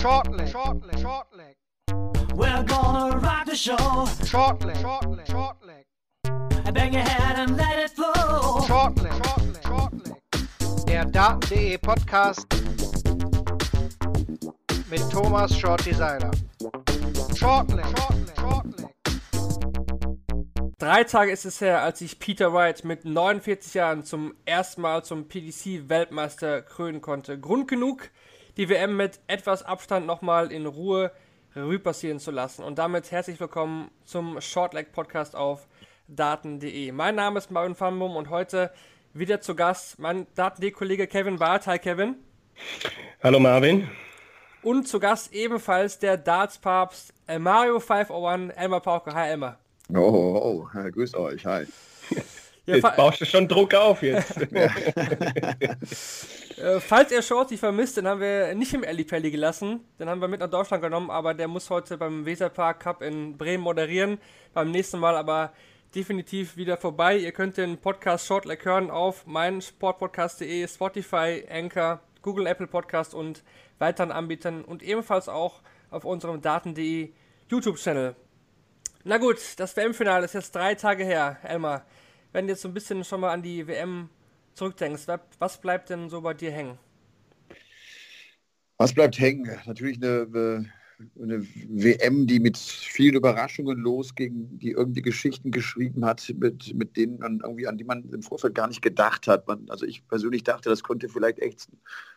Shortleg, shortleg, shortleg. We're gonna rock the show. Shortleg, shortleg, shortleg. Bang your head and let it flow. Shortleg, shortleg, shortleg. Der Daten.de Podcast mit Thomas Shorty Seiler. Shortleg, shortleg, shortleg. Drei Tage ist es her, als sich Peter Wright mit 49 Jahren zum ersten Mal zum PDC-Weltmeister krönen konnte. Grund genug, die WM mit etwas Abstand nochmal in Ruhe Revue passieren zu lassen. Und damit herzlich willkommen zum Shortleg Podcast auf daten.de. Mein Name ist Marvin Fambum und heute wieder zu Gast mein Daten.de-Kollege Kevin Barth. Hi Kevin. Hallo Marvin. Und zu Gast ebenfalls der Darts-Papst Mario 501, Elmar Pauke. Hi Elmar. Oh, oh, oh, grüß euch, hi. Ja, Jetzt fa- baust du schon Druck auf jetzt. Äh, falls ihr Shorty vermisst, den haben wir nicht im Ellipelli gelassen. Den haben wir mit nach Deutschland genommen, aber der muss heute beim Weserpark Cup in Bremen moderieren. Beim nächsten Mal aber definitiv wieder vorbei. Ihr könnt den Podcast Shortleg hören auf meinsportpodcast.de, Spotify, Anchor, Google, Apple Podcast und weiteren Anbietern und ebenfalls auch auf unserem Daten.de YouTube-Channel. Na gut, das WM-Finale ist jetzt drei Tage her. Elmar, wenn du jetzt so ein bisschen schon mal an die WM zurückdenkst, wa- was bleibt denn so bei dir hängen? Was bleibt hängen? Natürlich eine, eine WM, die mit vielen Überraschungen losging, die irgendwie Geschichten geschrieben hat, mit, mit denen man irgendwie, an die man im Vorfeld gar nicht gedacht hat. Man, also ich persönlich dachte, das könnte vielleicht echt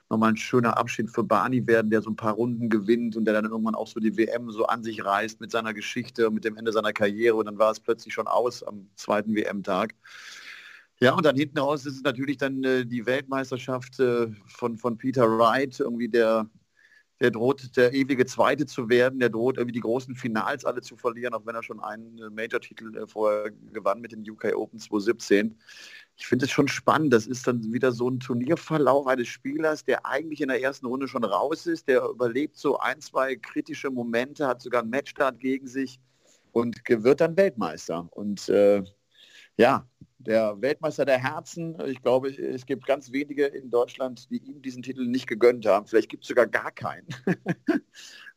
nochmal ein schöner Abschied für Barney werden, der so ein paar Runden gewinnt und der dann irgendwann auch so die WM so an sich reißt mit seiner Geschichte und mit dem Ende seiner Karriere. Und dann war es plötzlich schon aus am zweiten WM-Tag. Ja, und dann hinten raus ist es natürlich dann äh, die Weltmeisterschaft äh, von, von Peter Wright, irgendwie der, der droht der ewige Zweite zu werden, der droht irgendwie die großen Finals alle zu verlieren, auch wenn er schon einen äh, Major-Titel äh, vorher gewann mit den UK Open 2017. Ich finde es schon spannend, das ist dann wieder so ein Turnierverlauf eines Spielers, der eigentlich in der ersten Runde schon raus ist, der überlebt so ein, zwei kritische Momente, hat sogar einen Matchstart gegen sich und wird dann Weltmeister. Und äh, ja, der Weltmeister der Herzen. Ich glaube, es gibt ganz wenige in Deutschland, die ihm diesen Titel nicht gegönnt haben. Vielleicht gibt es sogar gar keinen.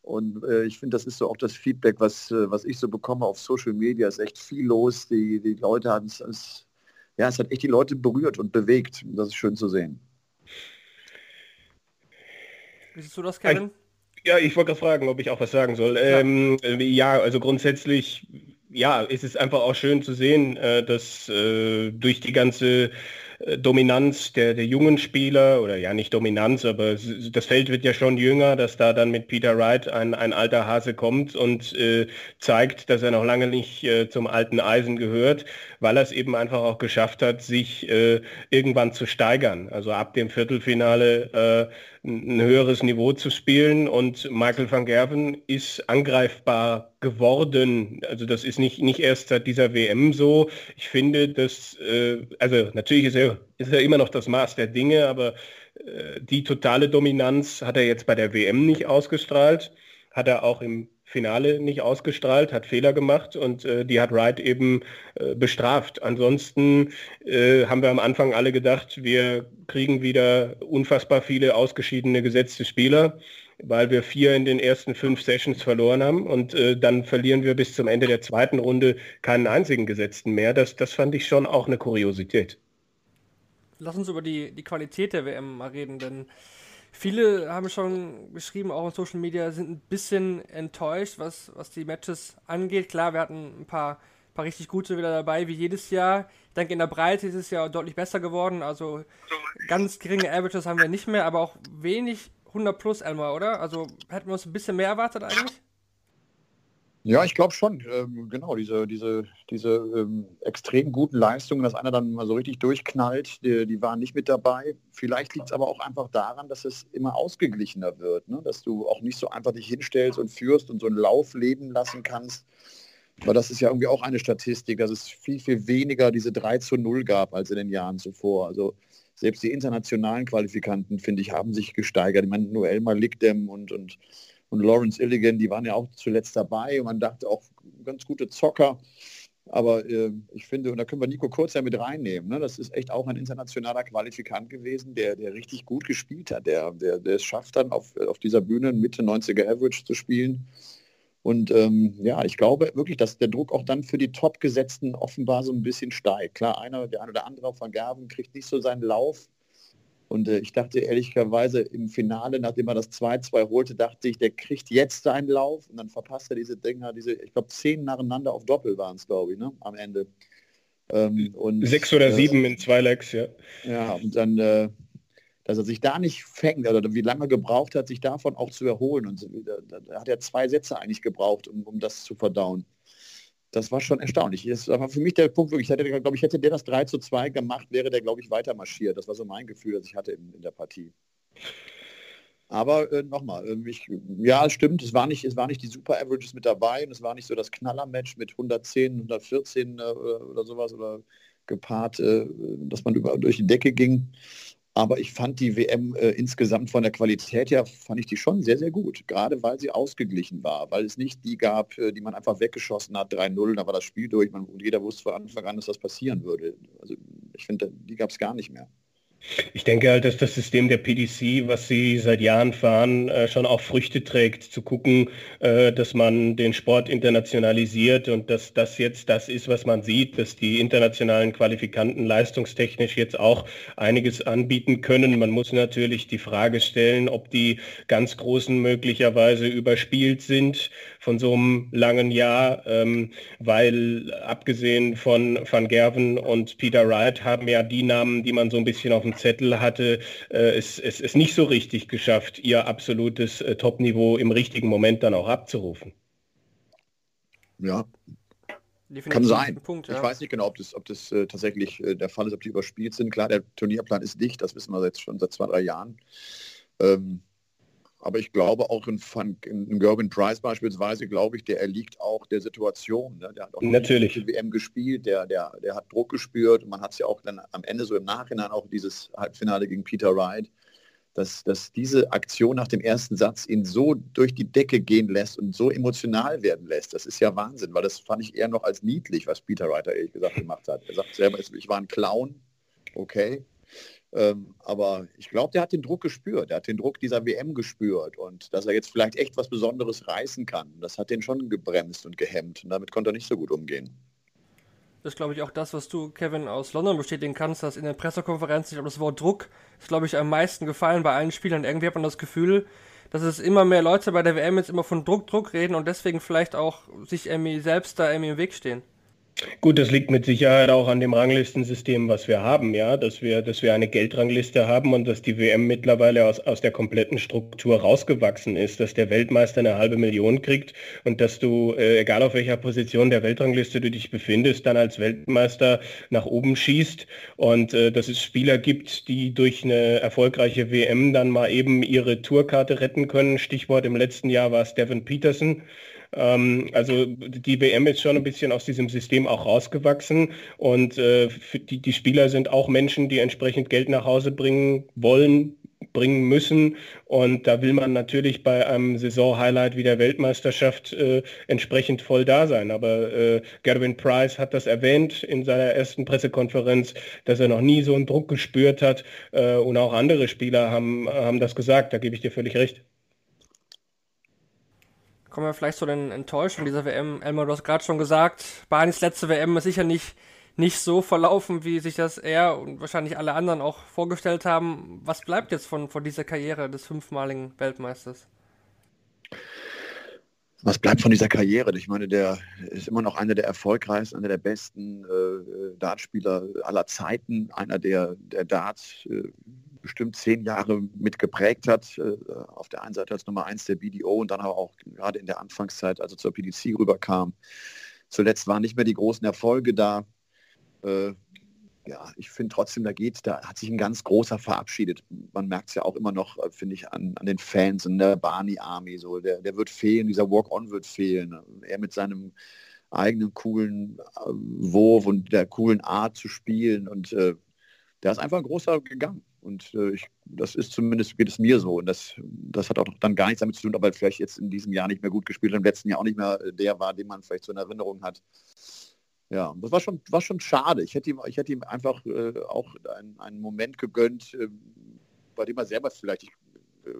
Und äh, ich finde, das ist so auch das Feedback, was, äh, was ich so bekomme auf Social Media. Es ist echt viel los. Die, die Leute haben es, ja, es hat echt die Leute berührt und bewegt. Das ist schön zu sehen. Wie siehst du das, Kevin? Ja, ich wollte gerade fragen, ob ich auch was sagen soll. Ähm, äh, ja, also grundsätzlich, ja, ist es einfach auch schön zu sehen, äh, dass äh, durch die ganze äh, Dominanz der, der jungen Spieler, oder ja nicht Dominanz, aber das Feld wird ja schon jünger, dass da dann mit Peter Wright ein, ein alter Hase kommt und äh, zeigt, dass er noch lange nicht äh, zum alten Eisen gehört, weil er es eben einfach auch geschafft hat, sich äh, irgendwann zu steigern. Also ab dem Viertelfinale äh, ein höheres Niveau zu spielen und Michael van Gerven ist angreifbar geworden. Also das ist nicht, nicht erst seit dieser WM so. Ich finde, dass, äh, also natürlich ist er, ist er immer noch das Maß der Dinge, aber äh, die totale Dominanz hat er jetzt bei der WM nicht ausgestrahlt, hat er auch im Finale nicht ausgestrahlt, hat Fehler gemacht und äh, die hat Wright eben äh, bestraft. Ansonsten äh, haben wir am Anfang alle gedacht, wir kriegen wieder unfassbar viele ausgeschiedene gesetzte Spieler, weil wir vier in den ersten fünf Sessions verloren haben und äh, dann verlieren wir bis zum Ende der zweiten Runde keinen einzigen Gesetzten mehr. Das, das fand ich schon auch eine Kuriosität. Lass uns über die, die Qualität der WM mal reden, denn viele haben schon geschrieben, auch in Social Media, sind ein bisschen enttäuscht, was, was die Matches angeht. Klar, wir hatten ein paar, paar richtig gute wieder dabei, wie jedes Jahr. Ich denke, in der Breite ist es ja deutlich besser geworden. Also ganz geringe Averages haben wir nicht mehr, aber auch wenig 100 plus Elmar, oder? Also hätten wir uns ein bisschen mehr erwartet eigentlich? Ja, ich glaube schon. Ähm, genau, diese, diese, diese ähm, extrem guten Leistungen, dass einer dann mal so richtig durchknallt, die, die waren nicht mit dabei. Vielleicht liegt es aber auch einfach daran, dass es immer ausgeglichener wird, ne? dass du auch nicht so einfach dich hinstellst und führst und so einen Lauf leben lassen kannst. Aber das ist ja irgendwie auch eine Statistik, dass es viel, viel weniger diese 3 zu 0 gab als in den Jahren zuvor. Also selbst die internationalen Qualifikanten, finde ich, haben sich gesteigert. Ich meine, nur Elmar Lickdem und, und und Lawrence Illigan, die waren ja auch zuletzt dabei und man dachte auch ganz gute Zocker. Aber äh, ich finde, und da können wir Nico Kurz ja mit reinnehmen, ne? das ist echt auch ein internationaler Qualifikant gewesen, der, der richtig gut gespielt hat. Der, der, der es schafft dann auf, auf dieser Bühne Mitte 90er Average zu spielen. Und ähm, ja, ich glaube wirklich, dass der Druck auch dann für die Top-Gesetzten offenbar so ein bisschen steigt. Klar, einer, der eine oder andere von Gerben kriegt nicht so seinen Lauf. Und äh, ich dachte ehrlicherweise im Finale, nachdem er das 2-2 holte, dachte ich, der kriegt jetzt seinen Lauf und dann verpasst er diese Dinger, diese, ich glaube, zehn nacheinander auf Doppel waren es, glaube ich, ne, am Ende. Ähm, und, Sechs oder äh, sieben in zwei Legs, ja. Ja, und dann, äh, dass er sich da nicht fängt oder wie lange gebraucht hat, sich davon auch zu erholen. Und da, da hat er zwei Sätze eigentlich gebraucht, um, um das zu verdauen das war schon erstaunlich. Das war für mich der Punkt, wirklich, ich hätte, glaube ich, hätte der das 3 zu 2 gemacht, wäre der, glaube ich, weiter marschiert. Das war so mein Gefühl, das ich hatte in, in der Partie. Aber äh, nochmal, äh, ja, es stimmt, es war, nicht, es war nicht die Super Averages mit dabei und es war nicht so das Knaller-Match mit 110, 114 äh, oder sowas oder gepaart, äh, dass man über, durch die Decke ging. Aber ich fand die WM äh, insgesamt von der Qualität her, fand ich die schon sehr, sehr gut. Gerade weil sie ausgeglichen war, weil es nicht die gab, äh, die man einfach weggeschossen hat, 3-0, da war das Spiel durch. Man, jeder wusste von Anfang an, dass das passieren würde. Also ich finde, die gab es gar nicht mehr. Ich denke halt, dass das System der PDC, was sie seit Jahren fahren, äh, schon auch Früchte trägt, zu gucken, äh, dass man den Sport internationalisiert und dass das jetzt das ist, was man sieht, dass die internationalen Qualifikanten leistungstechnisch jetzt auch einiges anbieten können. Man muss natürlich die Frage stellen, ob die ganz Großen möglicherweise überspielt sind von so einem langen Jahr, ähm, weil abgesehen von Van Gerven und Peter Wright haben ja die Namen, die man so ein bisschen auf dem Zettel hatte, äh, es, es, es nicht so richtig geschafft, ihr absolutes äh, Top-Niveau im richtigen Moment dann auch abzurufen. Ja, Definitiv Kann sein. Punkt, ja. Ich weiß nicht genau, ob das, ob das äh, tatsächlich äh, der Fall ist, ob die überspielt sind. Klar, der Turnierplan ist dicht, das wissen wir jetzt schon seit zwei, drei Jahren. Ähm, aber ich glaube auch in, in Gerben Price beispielsweise, glaube ich, der erliegt auch der Situation. Ne? Der hat auch Natürlich. die WM gespielt, der, der, der hat Druck gespürt. Und man hat es ja auch dann am Ende so im Nachhinein auch dieses Halbfinale gegen Peter Wright, dass, dass diese Aktion nach dem ersten Satz ihn so durch die Decke gehen lässt und so emotional werden lässt. Das ist ja Wahnsinn, weil das fand ich eher noch als niedlich, was Peter Wright ehrlich gesagt gemacht hat. Er sagt selber, ich war ein Clown, okay, ähm, aber ich glaube, der hat den Druck gespürt. Er hat den Druck dieser WM gespürt und dass er jetzt vielleicht echt was Besonderes reißen kann. Das hat den schon gebremst und gehemmt und damit konnte er nicht so gut umgehen. Das ist, glaube ich, auch das, was du, Kevin, aus London bestätigen kannst, dass in der Pressekonferenz, ich glaube, das Wort Druck ist, glaube ich, am meisten gefallen bei allen Spielern. Irgendwie hat man das Gefühl, dass es immer mehr Leute bei der WM jetzt immer von Druck, Druck reden und deswegen vielleicht auch sich irgendwie selbst da irgendwie im Weg stehen. Gut, das liegt mit Sicherheit auch an dem Ranglistensystem, was wir haben, ja, dass wir, dass wir eine Geldrangliste haben und dass die WM mittlerweile aus, aus der kompletten Struktur rausgewachsen ist, dass der Weltmeister eine halbe Million kriegt und dass du, äh, egal auf welcher Position der Weltrangliste du dich befindest, dann als Weltmeister nach oben schießt und äh, dass es Spieler gibt, die durch eine erfolgreiche WM dann mal eben ihre Tourkarte retten können. Stichwort im letzten Jahr war es Devin Peterson. Ähm, also die WM ist schon ein bisschen aus diesem System auch rausgewachsen und äh, die, die Spieler sind auch Menschen, die entsprechend Geld nach Hause bringen wollen, bringen müssen. Und da will man natürlich bei einem Saison-Highlight wie der Weltmeisterschaft äh, entsprechend voll da sein. Aber äh, Gerwin Price hat das erwähnt in seiner ersten Pressekonferenz, dass er noch nie so einen Druck gespürt hat. Äh, und auch andere Spieler haben, haben das gesagt. Da gebe ich dir völlig recht. Kommen wir vielleicht zu den Enttäuschungen dieser WM. Elmar, du hast gerade schon gesagt, Barnis letzte WM ist sicher nicht, nicht so verlaufen, wie sich das er und wahrscheinlich alle anderen auch vorgestellt haben. Was bleibt jetzt von, von dieser Karriere des fünfmaligen Weltmeisters? Was bleibt von dieser Karriere? Ich meine, der ist immer noch einer der erfolgreichsten, einer der besten äh, Dartspieler aller Zeiten, einer der, der Darts äh, bestimmt zehn Jahre mitgeprägt hat. Äh, auf der einen Seite als Nummer eins der BDO und dann aber auch gerade in der Anfangszeit, als er zur PDC rüberkam. Zuletzt waren nicht mehr die großen Erfolge da. Äh, ja, ich finde trotzdem, da geht, da hat sich ein ganz großer verabschiedet. Man merkt es ja auch immer noch, äh, finde ich, an, an den Fans in der Barney Army. So, der, der wird fehlen, dieser Walk-On wird fehlen. Er mit seinem eigenen coolen Wurf und der coolen Art zu spielen. Und äh, der ist einfach ein großer gegangen. Und äh, ich, das ist zumindest, geht es mir so. Und das, das hat auch dann gar nichts damit zu tun, ob er vielleicht jetzt in diesem Jahr nicht mehr gut gespielt hat, im letzten Jahr auch nicht mehr der war, den man vielleicht so in Erinnerung hat. Ja, das war schon, war schon schade. Ich hätte ihm, ich hätte ihm einfach äh, auch einen, einen Moment gegönnt, äh, bei dem er selber vielleicht, ich, äh,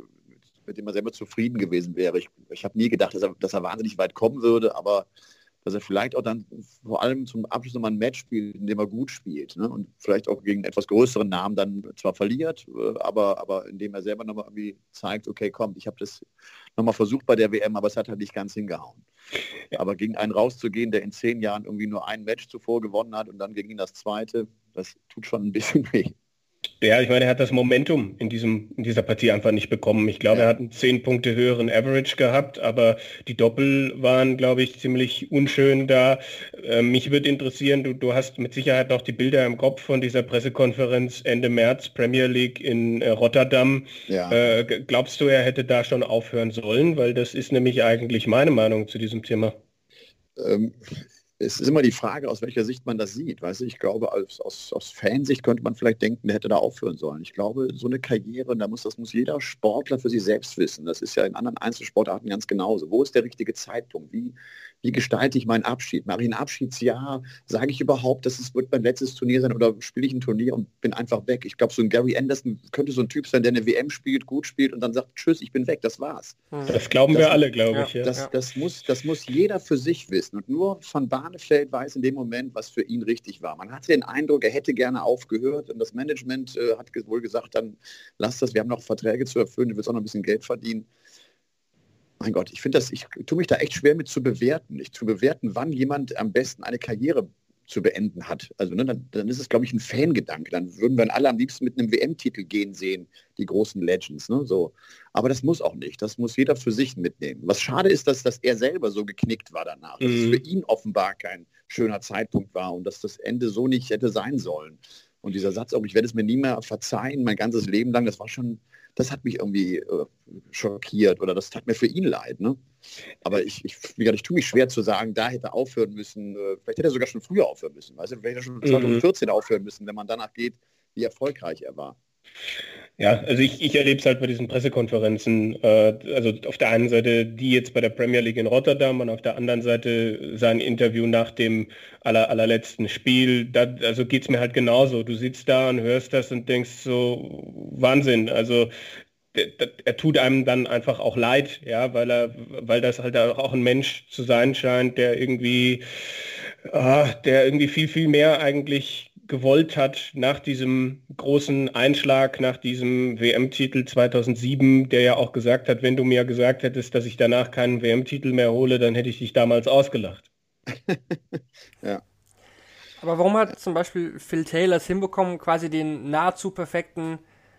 mit dem er selber zufrieden gewesen wäre. Ich, ich habe nie gedacht, dass er, dass er wahnsinnig weit kommen würde, aber dass er vielleicht auch dann vor allem zum Abschluss nochmal ein Match spielt, in dem er gut spielt. Ne? Und vielleicht auch gegen etwas größeren Namen dann zwar verliert, äh, aber, aber indem er selber nochmal irgendwie zeigt, okay, komm, ich habe das nochmal versucht bei der WM, aber es hat halt nicht ganz hingehauen. Aber gegen einen rauszugehen, der in zehn Jahren irgendwie nur ein Match zuvor gewonnen hat und dann gegen ihn das zweite, das tut schon ein bisschen weh. Ja, ich meine, er hat das Momentum in, diesem, in dieser Partie einfach nicht bekommen. Ich glaube, ja. er hat einen 10 Punkte höheren Average gehabt, aber die Doppel waren, glaube ich, ziemlich unschön da. Äh, mich würde interessieren, du, du hast mit Sicherheit noch die Bilder im Kopf von dieser Pressekonferenz Ende März, Premier League in äh, Rotterdam. Ja. Äh, glaubst du, er hätte da schon aufhören sollen? Weil das ist nämlich eigentlich meine Meinung zu diesem Thema. Ähm, es ist immer die Frage, aus welcher Sicht man das sieht. Weißt du, ich glaube, aus, aus, aus Fansicht könnte man vielleicht denken, der hätte da aufhören sollen. Ich glaube, so eine Karriere, da muss, das muss jeder Sportler für sich selbst wissen. Das ist ja in anderen Einzelsportarten ganz genauso. Wo ist der richtige Zeitpunkt? Wie, wie gestalte ich meinen Abschied? Mache ich ein Abschiedsjahr? Sage ich überhaupt, dass es wird mein letztes Turnier sein oder spiele ich ein Turnier und bin einfach weg? Ich glaube, so ein Gary Anderson könnte so ein Typ sein, der eine WM spielt, gut spielt und dann sagt, tschüss, ich bin weg, das war's. Mhm. Das glauben das, wir alle, glaube ich. Ja. Das, das, muss, das muss jeder für sich wissen. Und nur Van Barnefeld weiß in dem Moment, was für ihn richtig war. Man hatte den Eindruck, er hätte gerne aufgehört und das Management äh, hat wohl gesagt, dann lass das, wir haben noch Verträge zu erfüllen, du willst auch noch ein bisschen Geld verdienen mein Gott, ich finde das, ich tue mich da echt schwer mit zu bewerten. Nicht zu bewerten, wann jemand am besten eine Karriere zu beenden hat. Also ne, dann, dann, ist es, glaube ich, ein Fangedanke. Dann würden wir alle am liebsten mit einem WM-Titel gehen sehen, die großen Legends. Ne, so. Aber das muss auch nicht. Das muss jeder für sich mitnehmen. Was schade ist, dass, dass er selber so geknickt war danach. Mhm. Dass es für ihn offenbar kein schöner Zeitpunkt war und dass das Ende so nicht hätte sein sollen. Und dieser Satz, auch ich werde es mir nie mehr verzeihen, mein ganzes Leben lang, das war schon, das hat mich irgendwie äh, schockiert oder das tat mir für ihn leid. Ne? Aber ich, ich, ich tue mich schwer zu sagen, da hätte er aufhören müssen. Äh, vielleicht hätte er sogar schon früher aufhören müssen. Weißt du? Vielleicht hätte er schon 2014 mhm. aufhören müssen, wenn man danach geht, wie erfolgreich er war. Ja, also ich, ich erlebe es halt bei diesen Pressekonferenzen, äh, also auf der einen Seite die jetzt bei der Premier League in Rotterdam und auf der anderen Seite sein Interview nach dem aller, allerletzten Spiel. Da, also geht es mir halt genauso. Du sitzt da und hörst das und denkst so, Wahnsinn. Also er tut einem dann einfach auch leid, ja, weil er, weil das halt auch ein Mensch zu sein scheint, der irgendwie, ah, der irgendwie viel, viel mehr eigentlich gewollt hat nach diesem großen Einschlag, nach diesem WM-Titel 2007, der ja auch gesagt hat, wenn du mir gesagt hättest, dass ich danach keinen WM-Titel mehr hole, dann hätte ich dich damals ausgelacht. ja. Aber warum hat zum Beispiel Phil Taylor es hinbekommen, quasi den nahezu perfekten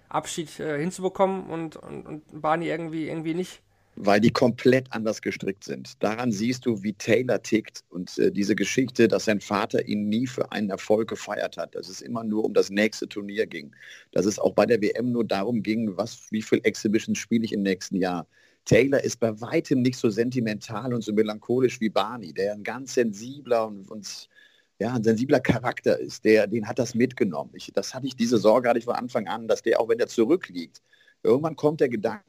Abschied äh, hinzubekommen und, und, und Barney irgendwie, irgendwie nicht? Weil die komplett anders gestrickt sind. Daran siehst du, wie Taylor tickt und äh, diese Geschichte, dass sein Vater ihn nie für einen Erfolg gefeiert hat, dass es immer nur um das nächste Turnier ging, dass es auch bei der WM nur darum ging, was, wie viel Exhibitions spiele ich im nächsten Jahr. Taylor ist bei weitem nicht so sentimental und so melancholisch wie Barney, der ein ganz sensibler und, und ja, ein sensibler Charakter ist, der, den hat das mitgenommen. Ich, das hatte ich diese Sorge hatte ich von Anfang an, dass der, auch wenn er zurückliegt, irgendwann kommt der Gedanke,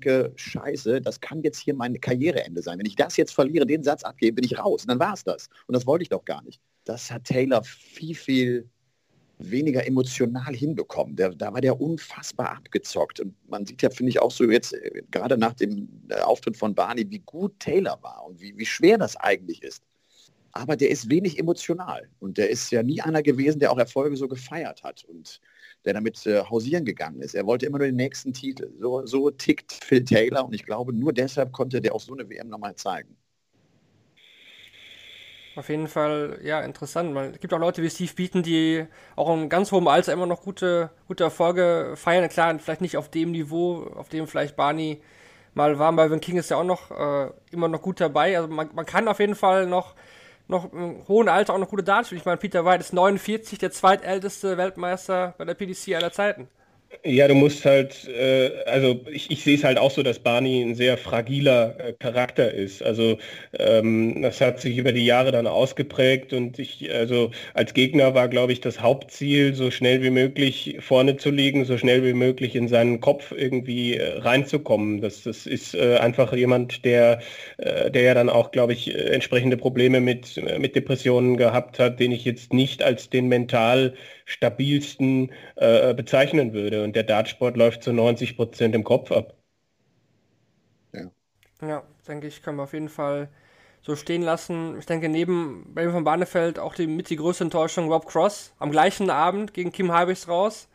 denke, scheiße, das kann jetzt hier mein Karriereende sein. Wenn ich das jetzt verliere, den Satz abgebe, bin ich raus. Und dann war es das. Und das wollte ich doch gar nicht. Das hat Taylor viel, viel weniger emotional hinbekommen. Der, da war der unfassbar abgezockt. Und man sieht ja, finde ich, auch so jetzt, äh, gerade nach dem äh, Auftritt von Barney, wie gut Taylor war und wie, wie schwer das eigentlich ist. Aber der ist wenig emotional. Und der ist ja nie einer gewesen, der auch Erfolge so gefeiert hat. Und der damit äh, hausieren gegangen ist. Er wollte immer nur den nächsten Titel. So, so tickt Phil Taylor und ich glaube, nur deshalb konnte der auch so eine WM nochmal zeigen. Auf jeden Fall, ja, interessant. Es gibt auch Leute wie Steve Beaton, die auch in ganz hohem Alter immer noch gute, gute Erfolge feiern. Klar, vielleicht nicht auf dem Niveau, auf dem vielleicht Barney mal war. Marvin King ist ja auch noch äh, immer noch gut dabei. Also man, man kann auf jeden Fall noch noch im hohen Alter auch noch gute Darts spielen. Ich meine, Peter White ist 49, der zweitälteste Weltmeister bei der PDC aller Zeiten. Ja, du musst halt, äh, also ich, ich sehe es halt auch so, dass Barney ein sehr fragiler äh, Charakter ist. Also ähm, das hat sich über die Jahre dann ausgeprägt und ich, also als Gegner war, glaube ich, das Hauptziel, so schnell wie möglich vorne zu liegen, so schnell wie möglich in seinen Kopf irgendwie äh, reinzukommen. Das, das ist äh, einfach jemand, der, äh, der ja dann auch, glaube ich, äh, entsprechende Probleme mit, mit Depressionen gehabt hat, den ich jetzt nicht als den mental stabilsten äh, bezeichnen würde. Und der Dartsport läuft zu 90 Prozent im Kopf ab. Ja. ja, denke ich, können wir auf jeden Fall so stehen lassen. Ich denke, neben Benjamin von Barnefeld auch die, mit die größte Enttäuschung Rob Cross am gleichen Abend gegen Kim Halbigs raus.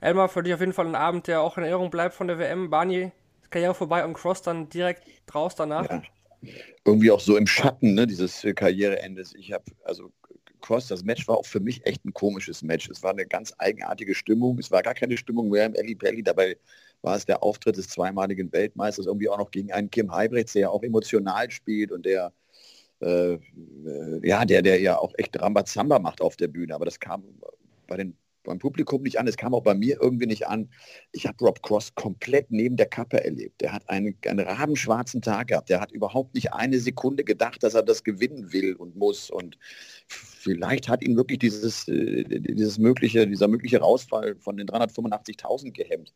Elmar, für dich auf jeden Fall ein Abend, der auch in Erinnerung bleibt von der WM. Barney, Karriere vorbei und Cross dann direkt raus danach. Ja. Irgendwie auch so im Schatten ne, dieses Karriereendes. Ich habe, also Cross, das Match war auch für mich echt ein komisches Match. Es war eine ganz eigenartige Stimmung. Es war gar keine Stimmung mehr im Ellie Pelli. Dabei war es der Auftritt des zweimaligen Weltmeisters irgendwie auch noch gegen einen Kim Heibrechts, der ja auch emotional spielt und der äh, ja, der, der ja auch echt Rambazamba macht auf der Bühne. Aber das kam bei den beim Publikum nicht an, es kam auch bei mir irgendwie nicht an. Ich habe Rob Cross komplett neben der Kappe erlebt. Der hat einen, einen rabenschwarzen Tag gehabt. Der hat überhaupt nicht eine Sekunde gedacht, dass er das gewinnen will und muss. Und vielleicht hat ihn wirklich dieses, äh, dieses mögliche, dieser mögliche Rausfall von den 385.000 gehemmt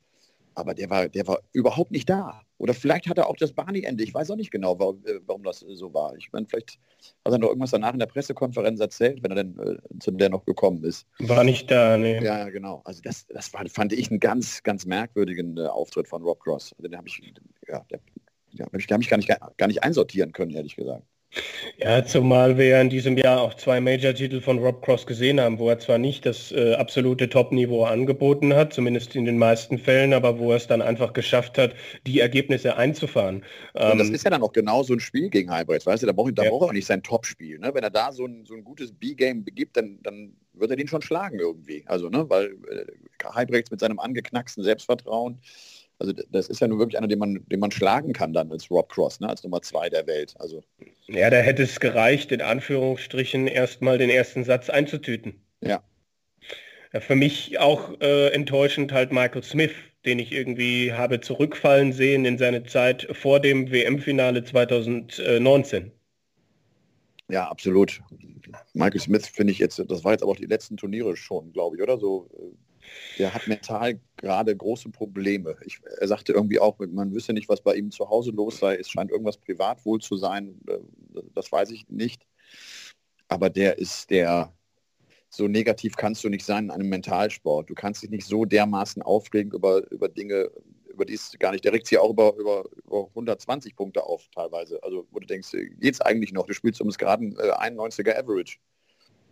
aber der war, der war überhaupt nicht da. Oder vielleicht hat er auch das Barney-Ende. Ich weiß auch nicht genau, warum, äh, das so war. Ich meine, vielleicht hat er noch irgendwas danach in der Pressekonferenz erzählt, wenn er denn äh, zu der noch gekommen ist. War nicht da, ne? Ja, genau. Also das, das war, fand ich einen ganz, ganz merkwürdigen äh, Auftritt von Rob Cross. Den habe ich, ja, der, ja, den habe ich gar nicht, gar nicht einsortieren können, ehrlich gesagt. Ja, zumal wir in diesem Jahr auch zwei Major-Titel von Rob Cross gesehen haben, wo er zwar nicht das äh, absolute Top-Niveau angeboten hat, zumindest in den meisten Fällen, aber wo er es dann einfach geschafft hat, die Ergebnisse einzufahren. Und das ähm, ist ja dann auch genau so ein Spiel gegen Heibrechts, weißt du, da braucht, da ja. braucht er nicht sein Top-Spiel. Ne? Wenn er da so ein, so ein gutes B-Game begibt, dann, dann wird er den schon schlagen irgendwie. Also, ne, weil äh, Heibrechts mit seinem angeknacksten Selbstvertrauen also das ist ja nur wirklich einer, den man, den man schlagen kann dann als Rob Cross, ne, als Nummer zwei der Welt. Also ja, da hätte es gereicht, in Anführungsstrichen erstmal den ersten Satz einzutüten. Ja. ja für mich auch äh, enttäuschend halt Michael Smith, den ich irgendwie habe zurückfallen sehen in seine Zeit vor dem WM-Finale 2019. Ja, absolut. Michael Smith finde ich jetzt, das war jetzt aber auch die letzten Turniere schon, glaube ich, oder? So äh, der hat mental gerade große Probleme. Ich, er sagte irgendwie auch, man wüsste nicht, was bei ihm zu Hause los sei. Es scheint irgendwas privat wohl zu sein. Äh, das weiß ich nicht. Aber der ist der, so negativ kannst du nicht sein in einem Mentalsport. Du kannst dich nicht so dermaßen aufregen über, über Dinge, über die es gar nicht, der regt sich auch über, über, über 120 Punkte auf teilweise. Also wo du denkst, geht es eigentlich noch? Du spielst ums gerade äh, 91er Average.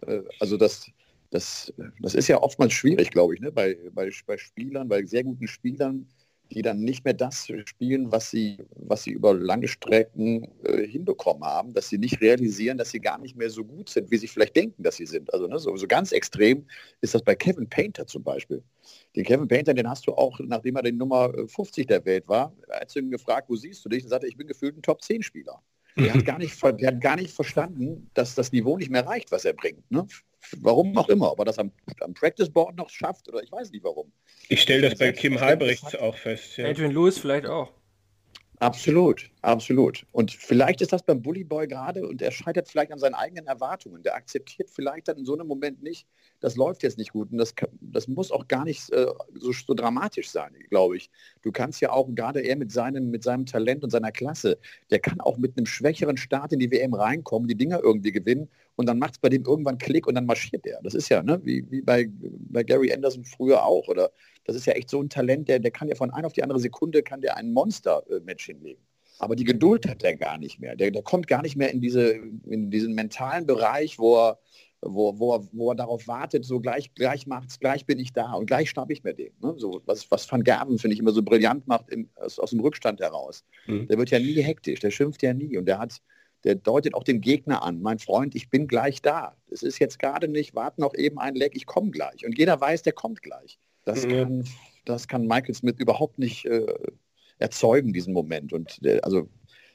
Äh, also das, das, das ist ja oftmals schwierig, glaube ich, ne? bei, bei, bei Spielern, bei sehr guten Spielern, die dann nicht mehr das spielen, was sie, was sie über lange Strecken äh, hinbekommen haben, dass sie nicht realisieren, dass sie gar nicht mehr so gut sind, wie sie vielleicht denken, dass sie sind. Also ne, so, so ganz extrem ist das bei Kevin Painter zum Beispiel. Den Kevin Painter, den hast du auch, nachdem er die Nummer 50 der Welt war, als du ihn gefragt, wo siehst du dich, dann sagte er, ich bin gefühlt ein Top-10-Spieler. Der hat, gar nicht, der hat gar nicht verstanden, dass das Niveau nicht mehr reicht, was er bringt. Ne? Warum auch immer, ob er das am, am Practice Board noch schafft oder ich weiß nicht warum. Ich stelle das bei Kim Halbrechts auch fest. Ja. Adrian Lewis vielleicht auch. Absolut, absolut. Und vielleicht ist das beim Bully Boy gerade und er scheitert vielleicht an seinen eigenen Erwartungen. Der akzeptiert vielleicht dann in so einem Moment nicht, das läuft jetzt nicht gut und das, das muss auch gar nicht äh, so, so, dramatisch sein, glaube ich. Du kannst ja auch gerade er mit seinem, mit seinem Talent und seiner Klasse, der kann auch mit einem schwächeren Start in die WM reinkommen, die Dinger irgendwie gewinnen und dann macht es bei dem irgendwann Klick und dann marschiert er. Das ist ja, ne, wie, wie bei, bei Gary Anderson früher auch oder das ist ja echt so ein Talent, der, der kann ja von einer auf die andere Sekunde kann der ein Monster-Match hinlegen. Aber die Geduld hat er gar nicht mehr. Der, der kommt gar nicht mehr in, diese, in diesen mentalen Bereich, wo er, wo, wo, er, wo er darauf wartet, so gleich, gleich macht's, gleich bin ich da und gleich schnapp ich mir den. Ne? So, was, was Van Gerben, finde ich, immer so brillant macht im, aus, aus dem Rückstand heraus. Mhm. Der wird ja nie hektisch, der schimpft ja nie und der hat, der deutet auch den Gegner an. Mein Freund, ich bin gleich da. Es ist jetzt gerade nicht, warte noch eben ein Leck, ich komme gleich. Und jeder weiß, der kommt gleich. Das, mhm. kann, das kann Michael Smith überhaupt nicht äh, erzeugen, diesen Moment. Und äh, also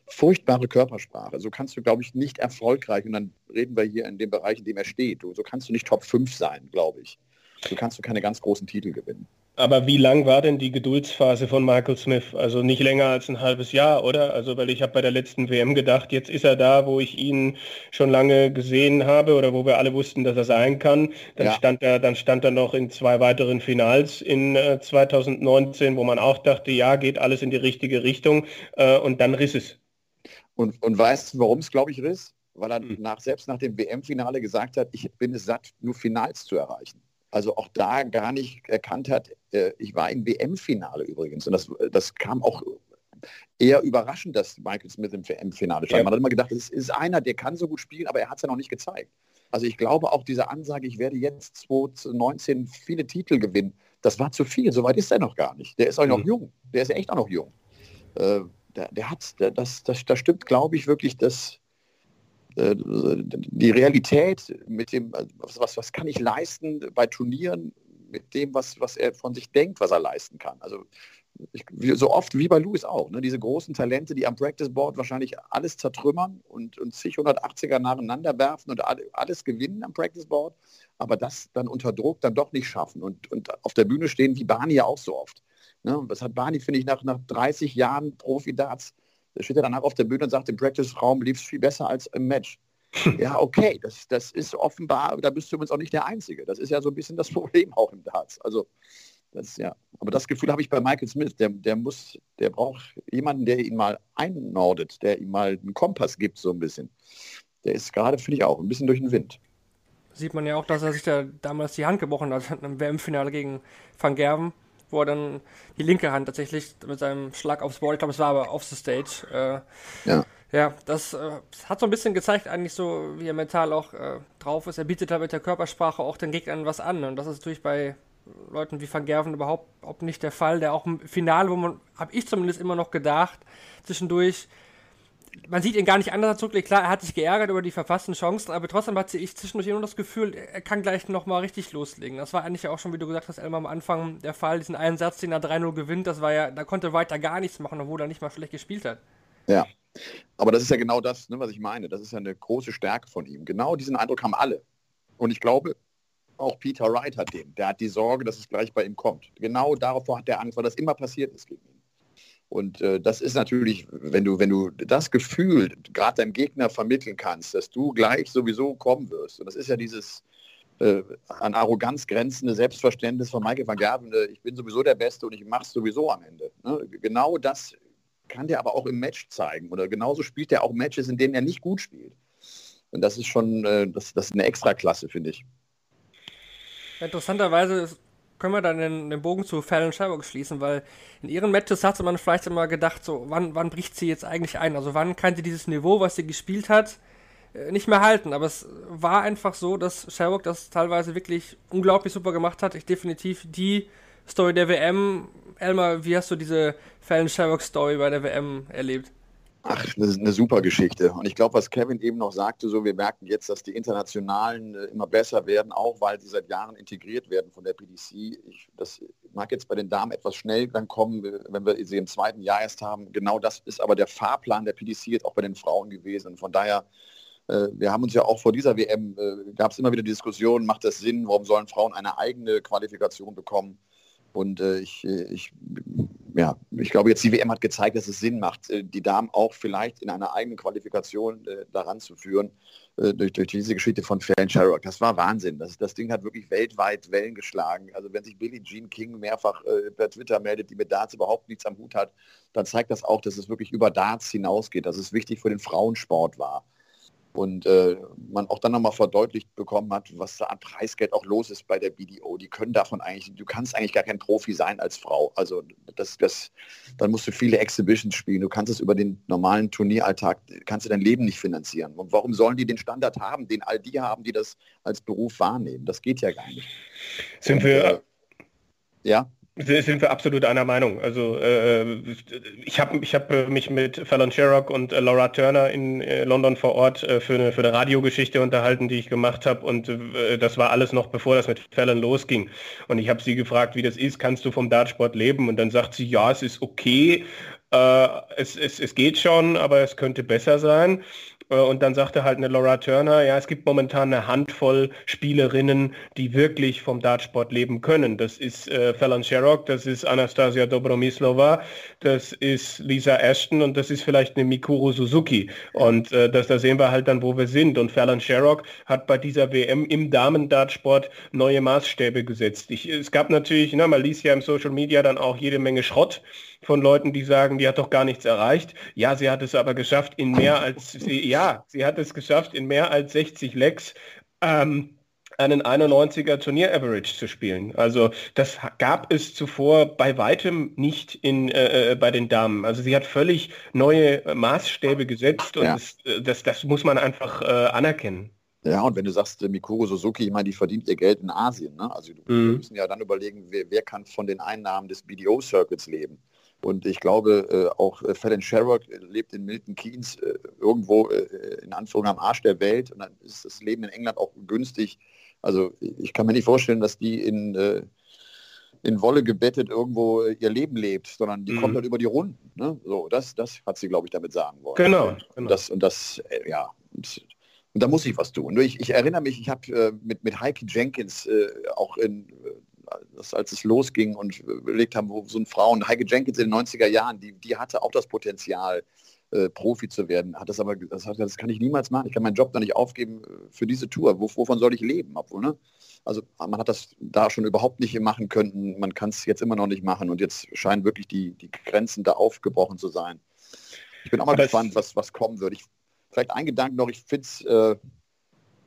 furchtbare Körpersprache. So kannst du, glaube ich, nicht erfolgreich, und dann reden wir hier in dem Bereich, in dem er steht, so kannst du nicht Top 5 sein, glaube ich. So kannst du keine ganz großen Titel gewinnen. Aber wie lang war denn die Geduldsphase von Michael Smith? Also nicht länger als ein halbes Jahr, oder? Also weil ich habe bei der letzten WM gedacht, jetzt ist er da, wo ich ihn schon lange gesehen habe oder wo wir alle wussten, dass er sein kann. Dann ja. stand er, dann stand er noch in zwei weiteren Finals in äh, 2019, wo man auch dachte, ja, geht alles in die richtige Richtung. Äh, und dann riss es. Und, und weißt du, warum es, glaube ich, riss? Weil er hm. nach, selbst nach dem WM-Finale gesagt hat, ich bin es satt, nur Finals zu erreichen also auch da gar nicht erkannt hat, äh, ich war im WM-Finale übrigens. Und das, das kam auch eher überraschend, dass Michael Smith im WM-Finale stand. Ja. Man hat immer gedacht, es ist einer, der kann so gut spielen, aber er hat es ja noch nicht gezeigt. Also ich glaube auch diese Ansage, ich werde jetzt 2019 viele Titel gewinnen, das war zu viel. Soweit ist er noch gar nicht. Der ist auch noch mhm. jung. Der ist ja echt auch noch jung. Äh, der, der, hat, das, das, das stimmt, glaube ich, wirklich, dass die Realität mit dem, was, was kann ich leisten bei Turnieren mit dem, was, was er von sich denkt, was er leisten kann. Also ich, so oft wie bei Louis auch, ne? diese großen Talente, die am Practice Board wahrscheinlich alles zertrümmern und, und zig 180er nacheinander werfen und alles gewinnen am Practice Board, aber das dann unter Druck dann doch nicht schaffen und, und auf der Bühne stehen, wie Barney auch so oft. Ne? Das hat Barney, finde ich, nach, nach 30 Jahren Profi-Darts da steht er danach auf der Bühne und sagt, im Practice-Raum lief es viel besser als im Match. ja, okay, das, das ist offenbar, da bist du übrigens auch nicht der Einzige. Das ist ja so ein bisschen das Problem auch im Darts. Also, das ja, aber das Gefühl habe ich bei Michael Smith, der, der muss, der braucht jemanden, der ihn mal einnordet, der ihm mal einen Kompass gibt, so ein bisschen. Der ist gerade, finde ich, auch ein bisschen durch den Wind. Sieht man ja auch, dass er sich da damals die Hand gebrochen hat im WM-Finale gegen Van Gerven wo er dann die linke Hand tatsächlich mit seinem Schlag aufs Board, ich glaube, es war aber auf the Stage. Äh, ja. Ja, das äh, hat so ein bisschen gezeigt, eigentlich so, wie er mental auch äh, drauf ist. Er bietet da mit der Körpersprache auch den Gegnern was an. Und das ist natürlich bei Leuten wie Van Gerven überhaupt, überhaupt nicht der Fall. Der auch im Finale, wo man, habe ich zumindest immer noch gedacht, zwischendurch man sieht ihn gar nicht anders zurück. Klar, er hat sich geärgert über die verfassten Chancen, aber trotzdem hatte ich zwischendurch immer das Gefühl, er kann gleich nochmal richtig loslegen. Das war eigentlich auch schon, wie du gesagt hast, Elmar, am Anfang der Fall. Diesen einen Satz, den er 3-0 gewinnt, das war ja, da konnte weiter gar nichts machen, obwohl er nicht mal schlecht gespielt hat. Ja, aber das ist ja genau das, ne, was ich meine. Das ist ja eine große Stärke von ihm. Genau diesen Eindruck haben alle. Und ich glaube, auch Peter Wright hat den. Der hat die Sorge, dass es gleich bei ihm kommt. Genau davor hat er Angst, weil das immer passiert ist gegen ihn. Und äh, das ist natürlich, wenn du, wenn du das Gefühl gerade deinem Gegner vermitteln kannst, dass du gleich sowieso kommen wirst. Und das ist ja dieses äh, an Arroganz grenzende Selbstverständnis von Michael van Gerven, äh, ich bin sowieso der Beste und ich mache es sowieso am Ende. Ne? Genau das kann der aber auch im Match zeigen. Oder genauso spielt er auch Matches, in denen er nicht gut spielt. Und das ist schon, äh, das, das ist eine Extraklasse, finde ich. Interessanterweise ist können wir dann den, den Bogen zu Fallon Sherrock schließen, weil in ihren Matches hatte man vielleicht immer gedacht, so, wann, wann bricht sie jetzt eigentlich ein? Also wann kann sie dieses Niveau, was sie gespielt hat, äh, nicht mehr halten. Aber es war einfach so, dass Sherrock das teilweise wirklich unglaublich super gemacht hat. Ich definitiv die Story der WM. Elmar, wie hast du diese Fallon Sherrock Story bei der WM erlebt? Ach, eine, eine super Geschichte. Und ich glaube, was Kevin eben noch sagte, so wir merken jetzt, dass die Internationalen äh, immer besser werden, auch weil sie seit Jahren integriert werden von der PDC. Ich, das mag jetzt bei den Damen etwas schnell dann kommen, wenn wir sie im zweiten Jahr erst haben. Genau das ist aber der Fahrplan der PDC jetzt auch bei den Frauen gewesen. Von daher, äh, wir haben uns ja auch vor dieser WM, äh, gab es immer wieder Diskussionen, macht das Sinn, warum sollen Frauen eine eigene Qualifikation bekommen? Und äh, ich, äh, ich, ja, ich glaube, jetzt die WM hat gezeigt, dass es Sinn macht, äh, die Damen auch vielleicht in einer eigenen Qualifikation äh, daran zu führen, äh, durch, durch diese Geschichte von Fallon Sherrock. Das war Wahnsinn. Das, das Ding hat wirklich weltweit Wellen geschlagen. Also wenn sich Billie Jean King mehrfach äh, per Twitter meldet, die mit Darts überhaupt nichts am Hut hat, dann zeigt das auch, dass es wirklich über Darts hinausgeht, dass es wichtig für den Frauensport war und äh, man auch dann nochmal verdeutlicht bekommen hat, was da an Preisgeld auch los ist bei der BDO. Die können davon eigentlich, du kannst eigentlich gar kein Profi sein als Frau. Also das, das, dann musst du viele Exhibitions spielen. Du kannst es über den normalen Turnieralltag, kannst du dein Leben nicht finanzieren. Und warum sollen die den Standard haben, den all die haben, die das als Beruf wahrnehmen? Das geht ja gar nicht. Sind wir, äh, ja? Sind wir absolut einer Meinung. Also äh, ich habe ich hab äh, mich mit Fallon Sherrock und äh, Laura Turner in äh, London vor Ort äh, für, eine, für eine Radiogeschichte unterhalten, die ich gemacht habe und äh, das war alles noch bevor das mit Fallon losging. Und ich habe sie gefragt, wie das ist, kannst du vom Dartsport leben? Und dann sagt sie, ja, es ist okay, es, es, es geht schon, aber es könnte besser sein. Äh, und dann sagte halt eine Laura Turner, ja, es gibt momentan eine Handvoll Spielerinnen, die wirklich vom Dartsport leben können. Das ist äh, Fallon Sherrock, das ist Anastasia Dobromislova, das ist Lisa Ashton und das ist vielleicht eine Mikuru Suzuki. Und äh, das, da sehen wir halt dann, wo wir sind. Und Fallon Sherrock hat bei dieser WM im Damen-Dartsport neue Maßstäbe gesetzt. Ich, es gab natürlich, na, man liest ja im Social Media dann auch jede Menge Schrott von Leuten, die sagen, die hat doch gar nichts erreicht. Ja, sie hat es aber geschafft in mehr als, sie, ja, sie hat es geschafft in mehr als 60 Lecks. Ähm, einen 91er Turnier-Average zu spielen. Also das gab es zuvor bei weitem nicht in, äh, äh bei den Damen. Also sie hat völlig neue Maßstäbe gesetzt und ja. das, äh, das, das, muss man einfach äh, anerkennen. Ja, und wenn du sagst, Mikuru Suzuki, ich meine, die verdient ihr Geld in Asien. Ne? Also mhm. wir müssen ja dann überlegen, wer, wer kann von den Einnahmen des BDO-Circuits leben. Und ich glaube, äh, auch äh, Fallon Sherrock lebt in Milton Keynes äh, irgendwo in Anführung am Arsch der Welt. Und dann ist das Leben in England auch günstig. Also ich kann mir nicht vorstellen, dass die in, in Wolle gebettet irgendwo ihr Leben lebt, sondern die mhm. kommt halt über die Runden. Ne? So, das, das hat sie, glaube ich, damit sagen wollen. Genau. genau. Und das, und das ja. Und, und da muss ich was tun. Ich, ich erinnere mich, ich habe äh, mit, mit Heike Jenkins äh, auch in, das, als es losging und überlegt haben, wo so ein Frauen, Heike Jenkins in den 90er Jahren, die, die hatte auch das Potenzial, äh, Profi zu werden. Hat das aber das, hat, das kann ich niemals machen. Ich kann meinen Job da nicht aufgeben äh, für diese Tour. wovon soll ich leben? Obwohl, ne? Also man hat das da schon überhaupt nicht machen können. Man kann es jetzt immer noch nicht machen und jetzt scheinen wirklich die, die Grenzen da aufgebrochen zu sein. Ich bin auch mal aber gespannt, was, was kommen wird. Ich, vielleicht ein Gedanke noch, ich finde es äh,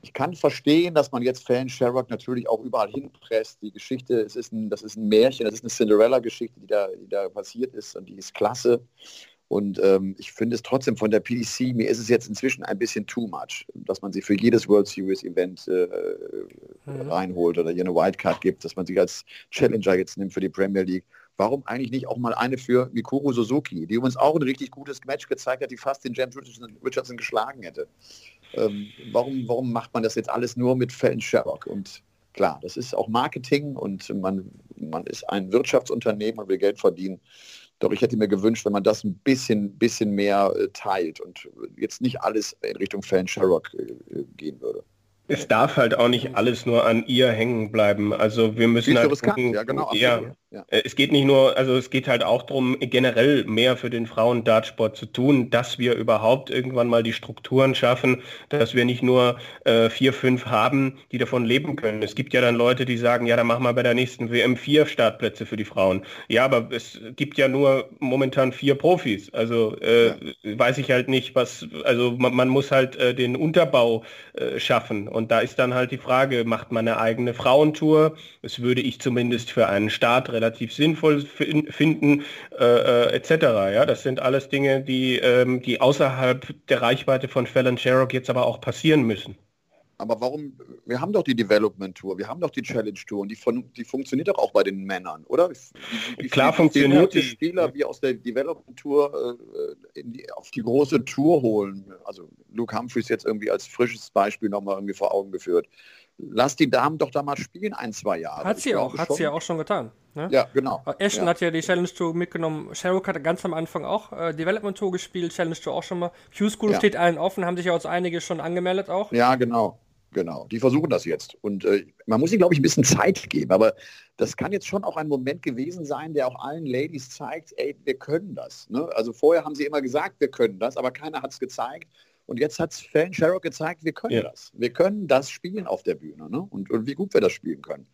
ich kann verstehen, dass man jetzt Fan Sherrock natürlich auch überall hinpresst. Die Geschichte, es ist ein, das ist ein Märchen, das ist eine Cinderella-Geschichte, die da, die da passiert ist und die ist klasse. Und ähm, ich finde es trotzdem von der PDC, mir ist es jetzt inzwischen ein bisschen too much, dass man sie für jedes World Series Event äh, mhm. reinholt oder hier eine Wildcard gibt, dass man sie als Challenger jetzt nimmt für die Premier League. Warum eigentlich nicht auch mal eine für Mikuru Suzuki, die übrigens auch ein richtig gutes Match gezeigt hat, die fast den James Richardson, Richardson geschlagen hätte. Ähm, warum, warum macht man das jetzt alles nur mit Fällen Sherrock? Und klar, das ist auch Marketing und man, man ist ein Wirtschaftsunternehmen und will Geld verdienen. Doch ich hätte mir gewünscht, wenn man das ein bisschen, bisschen mehr äh, teilt und jetzt nicht alles in Richtung Fan Sherrock äh, gehen würde es darf halt auch nicht alles nur an ihr hängen bleiben. Also wir müssen halt gucken, ja, genau, ja, ja. Äh, es geht nicht nur, also es geht halt auch darum, generell mehr für den Frauen-Dartsport zu tun, dass wir überhaupt irgendwann mal die Strukturen schaffen, dass wir nicht nur äh, vier, fünf haben, die davon leben können. Es gibt ja dann Leute, die sagen, ja, dann machen wir bei der nächsten WM vier Startplätze für die Frauen. Ja, aber es gibt ja nur momentan vier Profis. Also äh, ja. weiß ich halt nicht, was, also man, man muss halt äh, den Unterbau äh, schaffen. Und da ist dann halt die Frage, macht man eine eigene Frauentour? Das würde ich zumindest für einen Start relativ sinnvoll finden, äh, äh, etc. Ja, das sind alles Dinge, die, ähm, die außerhalb der Reichweite von Fallon Sherrock jetzt aber auch passieren müssen. Aber warum, wir haben doch die Development Tour, wir haben doch die Challenge Tour und die, von, die funktioniert doch auch bei den Männern, oder? Wie, wie Klar funktioniert die Spieler wie aus der Development Tour äh, die, auf die große Tour holen. Also Luke Humphreys jetzt irgendwie als frisches Beispiel nochmal irgendwie vor Augen geführt. Lass die Damen doch da mal spielen, ein, zwei Jahre. Hat sie auch, hat schon. sie ja auch schon getan. Ne? Ja, genau. Ashton ja. hat ja die Challenge Tour mitgenommen. Sherrock hat ganz am Anfang auch äh, Development Tour gespielt, Challenge Tour auch schon mal. Q-School ja. steht allen offen, haben sich ja auch einige schon angemeldet auch. Ja, genau. Genau, die versuchen das jetzt. Und äh, man muss ihnen, glaube ich, ein bisschen Zeit geben. Aber das kann jetzt schon auch ein Moment gewesen sein, der auch allen Ladies zeigt, ey, wir können das. Ne? Also vorher haben sie immer gesagt, wir können das, aber keiner hat es gezeigt. Und jetzt hat Fan Sherrock gezeigt, wir können ja. das. Wir können das spielen auf der Bühne. Ne? Und, und wie gut wir das spielen können.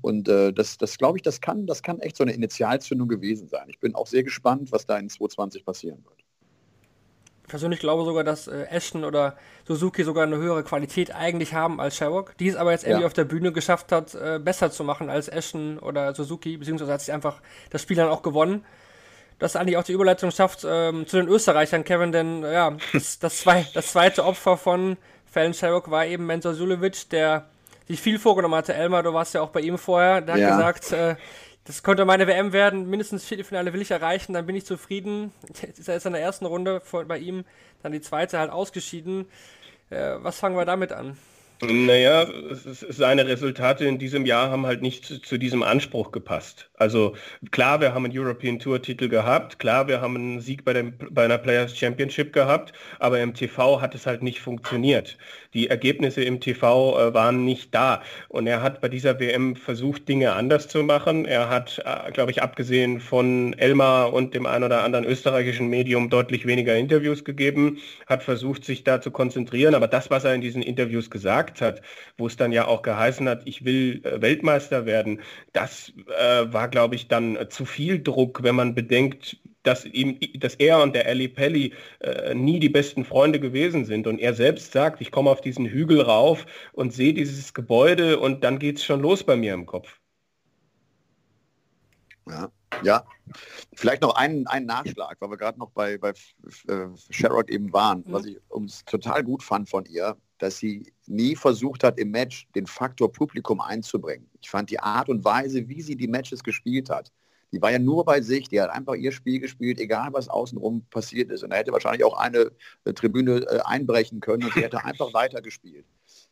Und äh, das, das glaube ich, das kann, das kann echt so eine Initialzündung gewesen sein. Ich bin auch sehr gespannt, was da in 2020 passieren wird persönlich glaube sogar, dass äh, Ashton oder Suzuki sogar eine höhere Qualität eigentlich haben als Sherrock, die es aber jetzt irgendwie ja. auf der Bühne geschafft hat, äh, besser zu machen als Ashton oder Suzuki, beziehungsweise hat sich einfach das Spiel dann auch gewonnen. Das eigentlich auch die Überleitung schafft ähm, zu den Österreichern, Kevin, denn ja, das, das, zwei, das zweite Opfer von Fallon Sherrock war eben Mensur Sulevic, der sich viel vorgenommen hatte. Elmar, du warst ja auch bei ihm vorher, der ja. hat gesagt, äh, das könnte meine WM werden. Mindestens Viertelfinale will ich erreichen, dann bin ich zufrieden. Jetzt ist er jetzt in der ersten Runde bei ihm, dann die zweite halt ausgeschieden. Äh, was fangen wir damit an? Naja, seine Resultate in diesem Jahr haben halt nicht zu, zu, diesem Anspruch gepasst. Also klar, wir haben einen European Tour Titel gehabt, klar, wir haben einen Sieg bei, dem, bei einer Players Championship gehabt, aber im TV hat es halt nicht funktioniert. Die Ergebnisse im TV äh, waren nicht da. Und er hat bei dieser WM versucht, Dinge anders zu machen. Er hat, äh, glaube ich, abgesehen von Elmar und dem ein oder anderen österreichischen Medium deutlich weniger Interviews gegeben, hat versucht, sich da zu konzentrieren. Aber das, was er in diesen Interviews gesagt hat, wo es dann ja auch geheißen hat, ich will äh, Weltmeister werden, das äh, war, glaube ich, dann zu viel Druck, wenn man bedenkt, dass, ihm, dass er und der Ellie Pelli äh, nie die besten Freunde gewesen sind. Und er selbst sagt, ich komme auf diesen Hügel rauf und sehe dieses Gebäude und dann geht es schon los bei mir im Kopf. Ja, ja. Vielleicht noch einen, einen Nachschlag, weil wir gerade noch bei, bei äh, Sherrod eben waren, mhm. was ich uns total gut fand von ihr dass sie nie versucht hat, im Match den Faktor Publikum einzubringen. Ich fand die Art und Weise, wie sie die Matches gespielt hat, die war ja nur bei sich, die hat einfach ihr Spiel gespielt, egal was außenrum passiert ist. Und er hätte wahrscheinlich auch eine äh, Tribüne äh, einbrechen können und sie hätte einfach weitergespielt.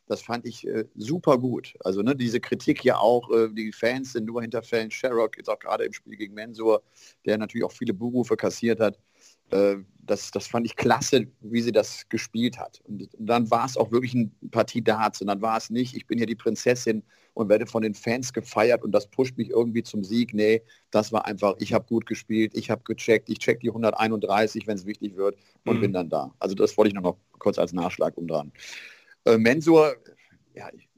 Das fand ich äh, super gut. Also ne, diese Kritik ja auch, äh, die Fans sind nur hinter Fällen. Sherrock jetzt auch gerade im Spiel gegen Mensur, der natürlich auch viele Buhrufe kassiert hat. Äh, das, das fand ich klasse, wie sie das gespielt hat. Und dann war es auch wirklich eine Partie Darts und dann war es nicht, ich bin hier die Prinzessin und werde von den Fans gefeiert und das pusht mich irgendwie zum Sieg. Nee, das war einfach, ich habe gut gespielt, ich habe gecheckt, ich check die 131, wenn es wichtig wird und mhm. bin dann da. Also das wollte ich noch kurz als Nachschlag umdran. Äh, Mensur, ja, ich,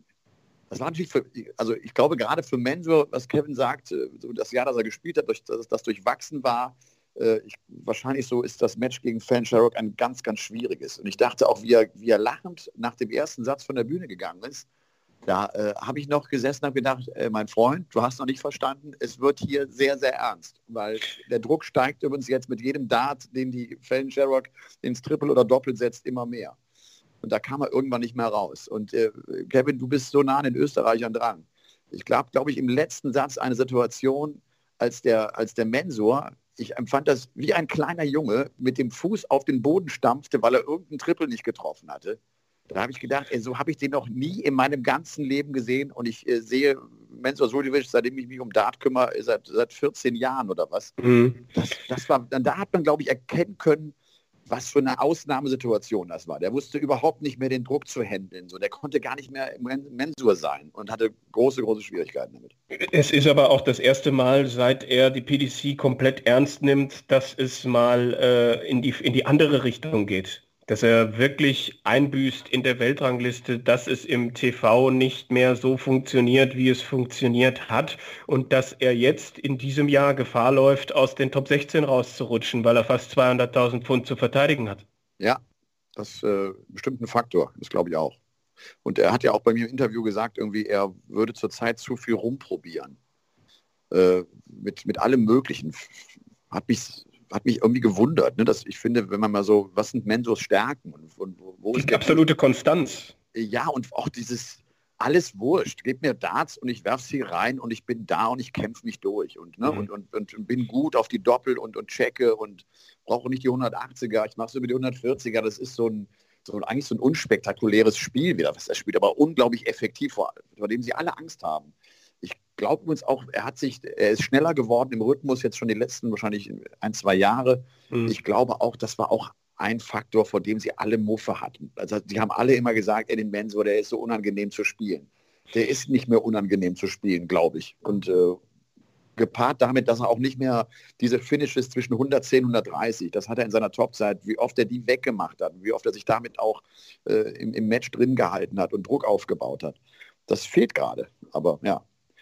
das war natürlich für, also ich glaube gerade für Mensur, was Kevin sagt, äh, so das Jahr, das er gespielt hat, durch, dass das durchwachsen war, äh, ich, wahrscheinlich so ist das Match gegen Fan Sherrock ein ganz, ganz schwieriges. Und ich dachte auch, wie er, wie er lachend nach dem ersten Satz von der Bühne gegangen ist, da äh, habe ich noch gesessen und gedacht, äh, mein Freund, du hast noch nicht verstanden, es wird hier sehr, sehr ernst, weil der Druck steigt übrigens jetzt mit jedem Dart, den die Fallon Sherrock ins Triple oder Doppel setzt, immer mehr. Und da kam er irgendwann nicht mehr raus. Und äh, Kevin, du bist so nah an den Österreichern dran. Ich glaube, glaube ich, im letzten Satz eine Situation, als der, als der Mensur ich empfand das wie ein kleiner Junge mit dem Fuß auf den Boden stampfte, weil er irgendeinen Triple nicht getroffen hatte. Da habe ich gedacht, ey, so habe ich den noch nie in meinem ganzen Leben gesehen und ich äh, sehe Mensur Suljovic, seitdem ich mich um Dart kümmere, seit, seit 14 Jahren oder was. Mhm. Das, das war, da hat man, glaube ich, erkennen können, was für eine Ausnahmesituation das war. Der wusste überhaupt nicht mehr den Druck zu handeln. So, der konnte gar nicht mehr Mensur sein und hatte große, große Schwierigkeiten damit. Es ist aber auch das erste Mal, seit er die PDC komplett ernst nimmt, dass es mal äh, in, die, in die andere Richtung geht dass er wirklich einbüßt in der Weltrangliste, dass es im TV nicht mehr so funktioniert, wie es funktioniert hat und dass er jetzt in diesem Jahr Gefahr läuft, aus den Top 16 rauszurutschen, weil er fast 200.000 Pfund zu verteidigen hat. Ja, das äh, bestimmt ein Faktor, das glaube ich auch. Und er hat ja auch bei mir im Interview gesagt, irgendwie er würde zurzeit zu viel rumprobieren. Äh, mit, mit allem Möglichen. Hat mich hat mich irgendwie gewundert. Ne? Dass ich finde, wenn man mal so, was sind Mensurs Stärken und, und wo ist die absolute Konstanz? Ja, und auch dieses alles wurscht. Gib mir Darts und ich werfe sie rein und ich bin da und ich kämpfe mich durch und, ne, mhm. und, und, und, bin gut auf die Doppel und, und checke und brauche nicht die 180er, ich mache es über die 140er. Das ist so ein, so eigentlich so ein unspektakuläres Spiel wieder, was er spielt, aber unglaublich effektiv, vor, vor dem sie alle Angst haben glaube uns auch, er hat sich, er ist schneller geworden im Rhythmus jetzt schon die letzten wahrscheinlich ein, zwei Jahre. Mhm. Ich glaube auch, das war auch ein Faktor, vor dem sie alle Muffe hatten. Also die haben alle immer gesagt, Eddie Mensur, der ist so unangenehm zu spielen. Der ist nicht mehr unangenehm zu spielen, glaube ich. Und äh, gepaart damit, dass er auch nicht mehr diese Finishes zwischen 110 und 130, das hat er in seiner Topzeit, wie oft er die weggemacht hat, wie oft er sich damit auch äh, im, im Match drin gehalten hat und Druck aufgebaut hat. Das fehlt gerade. Aber ja,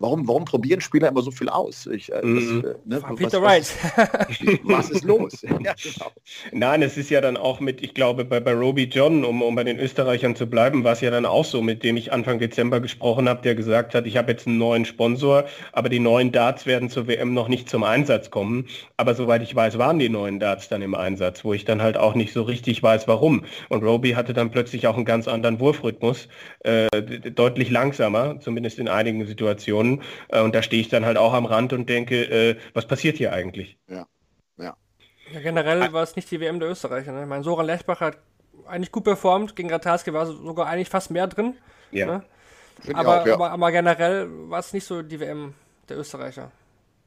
Warum, warum probieren Spieler immer so viel aus? Ich, äh, mhm. das, äh, ne, Peter was, was, was, ist los? ja, genau. Nein, es ist ja dann auch mit, ich glaube, bei, bei Roby John, um, um bei den Österreichern zu bleiben, war es ja dann auch so, mit dem ich Anfang Dezember gesprochen habe, der gesagt hat, ich habe jetzt einen neuen Sponsor, aber die neuen Darts werden zur WM noch nicht zum Einsatz kommen. Aber soweit ich weiß, waren die neuen Darts dann im Einsatz, wo ich dann halt auch nicht so richtig weiß, warum. Und Roby hatte dann plötzlich auch einen ganz anderen Wurfrhythmus, äh, deutlich langsamer, zumindest in einigen Situationen. Situationen. Äh, und da stehe ich dann halt auch am Rand und denke, äh, was passiert hier eigentlich? Ja, ja. ja generell war es nicht die WM der Österreicher. Ne? Mein Soran Lechbach hat eigentlich gut performt. Gegen Ratarski war sogar eigentlich fast mehr drin. Ja. Ne? Ich Aber, auch, ja. aber, aber generell war es nicht so die WM der Österreicher.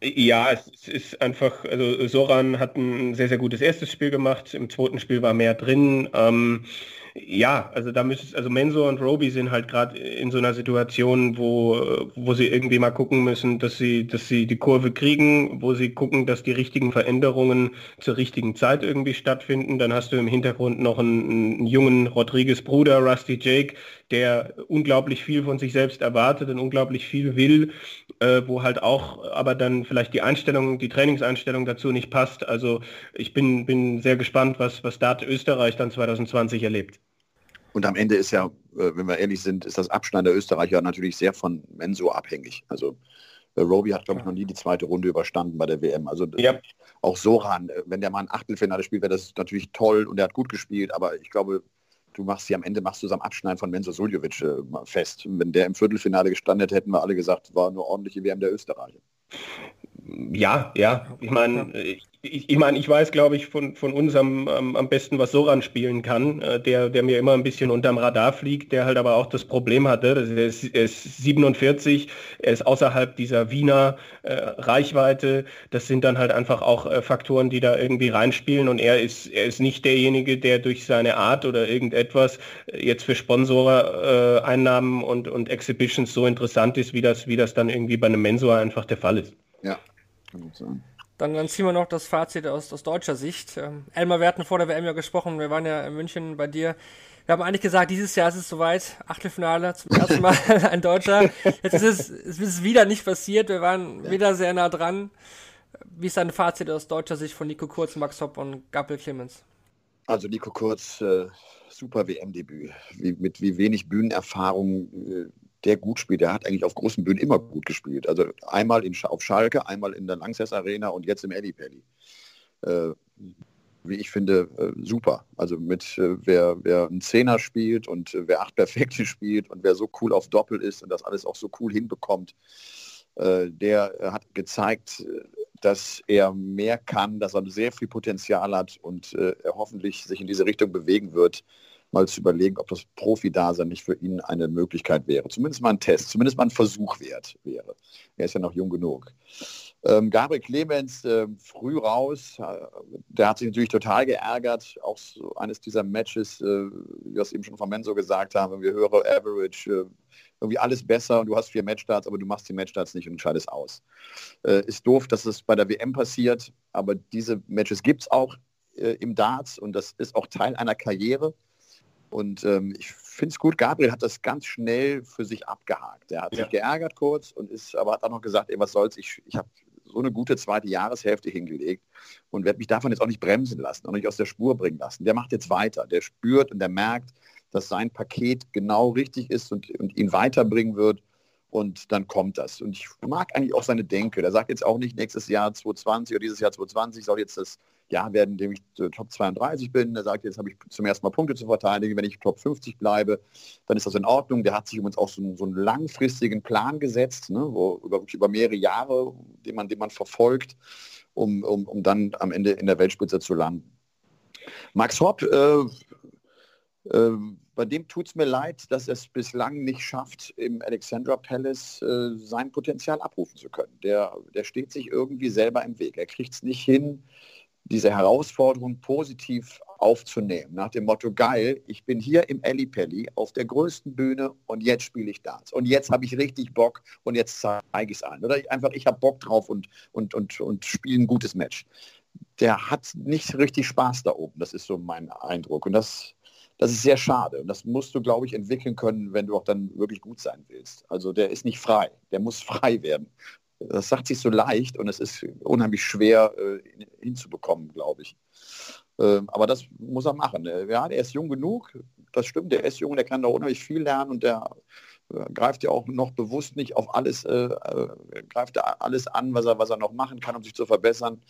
Ja, es ist einfach, also Soran hat ein sehr, sehr gutes erstes Spiel gemacht, im zweiten Spiel war mehr drin. Ähm, ja, also da müsste also Mensur und Roby sind halt gerade in so einer Situation, wo, wo sie irgendwie mal gucken müssen, dass sie, dass sie die Kurve kriegen, wo sie gucken, dass die richtigen Veränderungen zur richtigen Zeit irgendwie stattfinden. Dann hast du im Hintergrund noch einen, einen jungen Rodriguez Bruder, Rusty Jake, der unglaublich viel von sich selbst erwartet und unglaublich viel will, äh, wo halt auch aber dann vielleicht die Einstellung, die Trainingseinstellung dazu nicht passt. Also ich bin, bin sehr gespannt, was, was Dart Österreich dann 2020 erlebt. Und am Ende ist ja, äh, wenn wir ehrlich sind, ist das Abschneiden der Österreicher natürlich sehr von Menso abhängig. Also äh, Roby hat, glaube ich, noch nie die zweite Runde überstanden bei der WM. Also Ja. auch Soran, äh, wenn der mal ein Achtelfinale spielt, wäre das natürlich toll und er hat gut gespielt, aber ich glaube, du machst sie am Ende, machst du es am Abschneiden von Menzo Suljovic äh, fest. Wenn der im Viertelfinale gestanden hätte, hätten wir alle gesagt, war eine ordentliche WM der Österreicher. Ja, ja. Ich meine, ich, ich, meine, ich weiß, glaube ich, von, von uns am, am, am besten, was Soran spielen kann, äh, der, der mir immer ein bisschen unterm Radar fliegt, der halt aber auch das Problem hatte, dass er ist, er ist 47, er ist außerhalb dieser Wiener äh, Reichweite. Das sind dann halt einfach auch äh, Faktoren, die da irgendwie reinspielen und er ist, er ist nicht derjenige, der durch seine Art oder irgendetwas äh, jetzt für Sponsoreinnahmen äh, und, und Exhibitions so interessant ist, wie das, wie das dann irgendwie bei einem Mensur einfach der Fall ist. Ja. Dann, dann ziehen wir noch das Fazit aus, aus deutscher Sicht. Ähm, Elmar, wir hatten vor der WM ja gesprochen, wir waren ja in München bei dir. Wir haben eigentlich gesagt, dieses Jahr ist es soweit, Achtelfinale, zum ersten Mal ein Deutscher. Jetzt ist es, es ist wieder nicht passiert, wir waren wieder sehr nah dran. Wie ist dein Fazit aus deutscher Sicht von Nico Kurz, Max Hopp und Gabriel Clemens? Also Nico Kurz, äh, super WM-Debüt. Wie, mit wie wenig Bühnenerfahrung äh, der gut spielt. Der hat eigentlich auf großen Bühnen immer gut gespielt. Also einmal in, auf Schalke, einmal in der Lanxess Arena und jetzt im Eddie Pelli. Äh, wie ich finde, äh, super. Also mit äh, wer, wer einen Zehner spielt und äh, wer acht Perfekte spielt und wer so cool auf Doppel ist und das alles auch so cool hinbekommt, äh, der äh, hat gezeigt, dass er mehr kann, dass er sehr viel Potenzial hat und er hoffentlich sich in diese Richtung bewegen wird, mal zu überlegen, ob das Profi-Dasein nicht für ihn eine Möglichkeit wäre. Zumindest mal ein Test, zumindest mal ein Versuch wert wäre. Er ist ja noch jung genug. Ähm, Gabriel Clemens äh, früh raus, äh, der hat sich natürlich total geärgert. Auch so eines dieser Matches, äh, wie wir es eben schon von Menso gesagt haben, wir hören Average, äh, irgendwie alles besser und du hast vier Matchstarts, aber du machst die Matchstarts nicht und entscheidest aus. Äh, ist doof, dass es bei der WM passiert, aber diese Matches gibt es auch im Darts und das ist auch Teil einer Karriere. Und ähm, ich finde es gut, Gabriel hat das ganz schnell für sich abgehakt. Er hat Ja. sich geärgert kurz und ist, aber hat auch noch gesagt, ey, was soll's, ich, ich habe so eine gute zweite Jahreshälfte hingelegt und werde mich davon jetzt auch nicht bremsen lassen, auch nicht aus der Spur bringen lassen. Der macht jetzt weiter, der spürt und der merkt, dass sein Paket genau richtig ist und, und ihn weiterbringen wird. Und dann kommt das. Und ich mag eigentlich auch seine Denke. Der sagt jetzt auch nicht, nächstes Jahr 2020 oder dieses Jahr 2020 soll jetzt das Jahr werden, in dem ich Top 32 bin. Der sagt, jetzt habe ich zum ersten Mal Punkte zu verteidigen. Wenn ich Top 50 bleibe, dann ist das in Ordnung. Der hat sich übrigens auch so, einen- so einen langfristigen Plan gesetzt, ne, wo, über, über mehrere Jahre, den man, den man verfolgt, um, um, um dann am Ende in der Weltspitze zu landen. Max Hopp, äh, äh, bei dem tut es mir leid, dass er es bislang nicht schafft, im Alexandra Palace äh, sein Potenzial abrufen zu können. Der, der steht sich irgendwie selber im Weg. Er kriegt es nicht hin, diese Herausforderung positiv aufzunehmen. Nach dem Motto, geil, ich bin hier im Ellipelli auf der größten Bühne und jetzt spiele ich Darts. Und jetzt habe ich richtig Bock und jetzt zeige ich es an. Oder ich einfach, ich habe Bock drauf und, und, und, und spiele ein gutes Match. Der hat nicht richtig Spaß da oben. Das ist so mein Eindruck. Und das, das ist sehr schade. Und das musst du, glaube ich, entwickeln können, wenn du auch dann wirklich gut sein willst. Also der ist nicht frei. Der muss frei werden. Das sagt sich so leicht und es ist unheimlich schwer äh, hinzubekommen, glaube ich. Ähm, aber das muss er machen. Äh, Ja, der ist jung genug. Das stimmt, der ist jung, der kann da unheimlich viel lernen und der äh, greift ja auch noch bewusst nicht auf alles, äh, äh, greift alles an, was er, was er noch machen kann, um sich zu verbessern.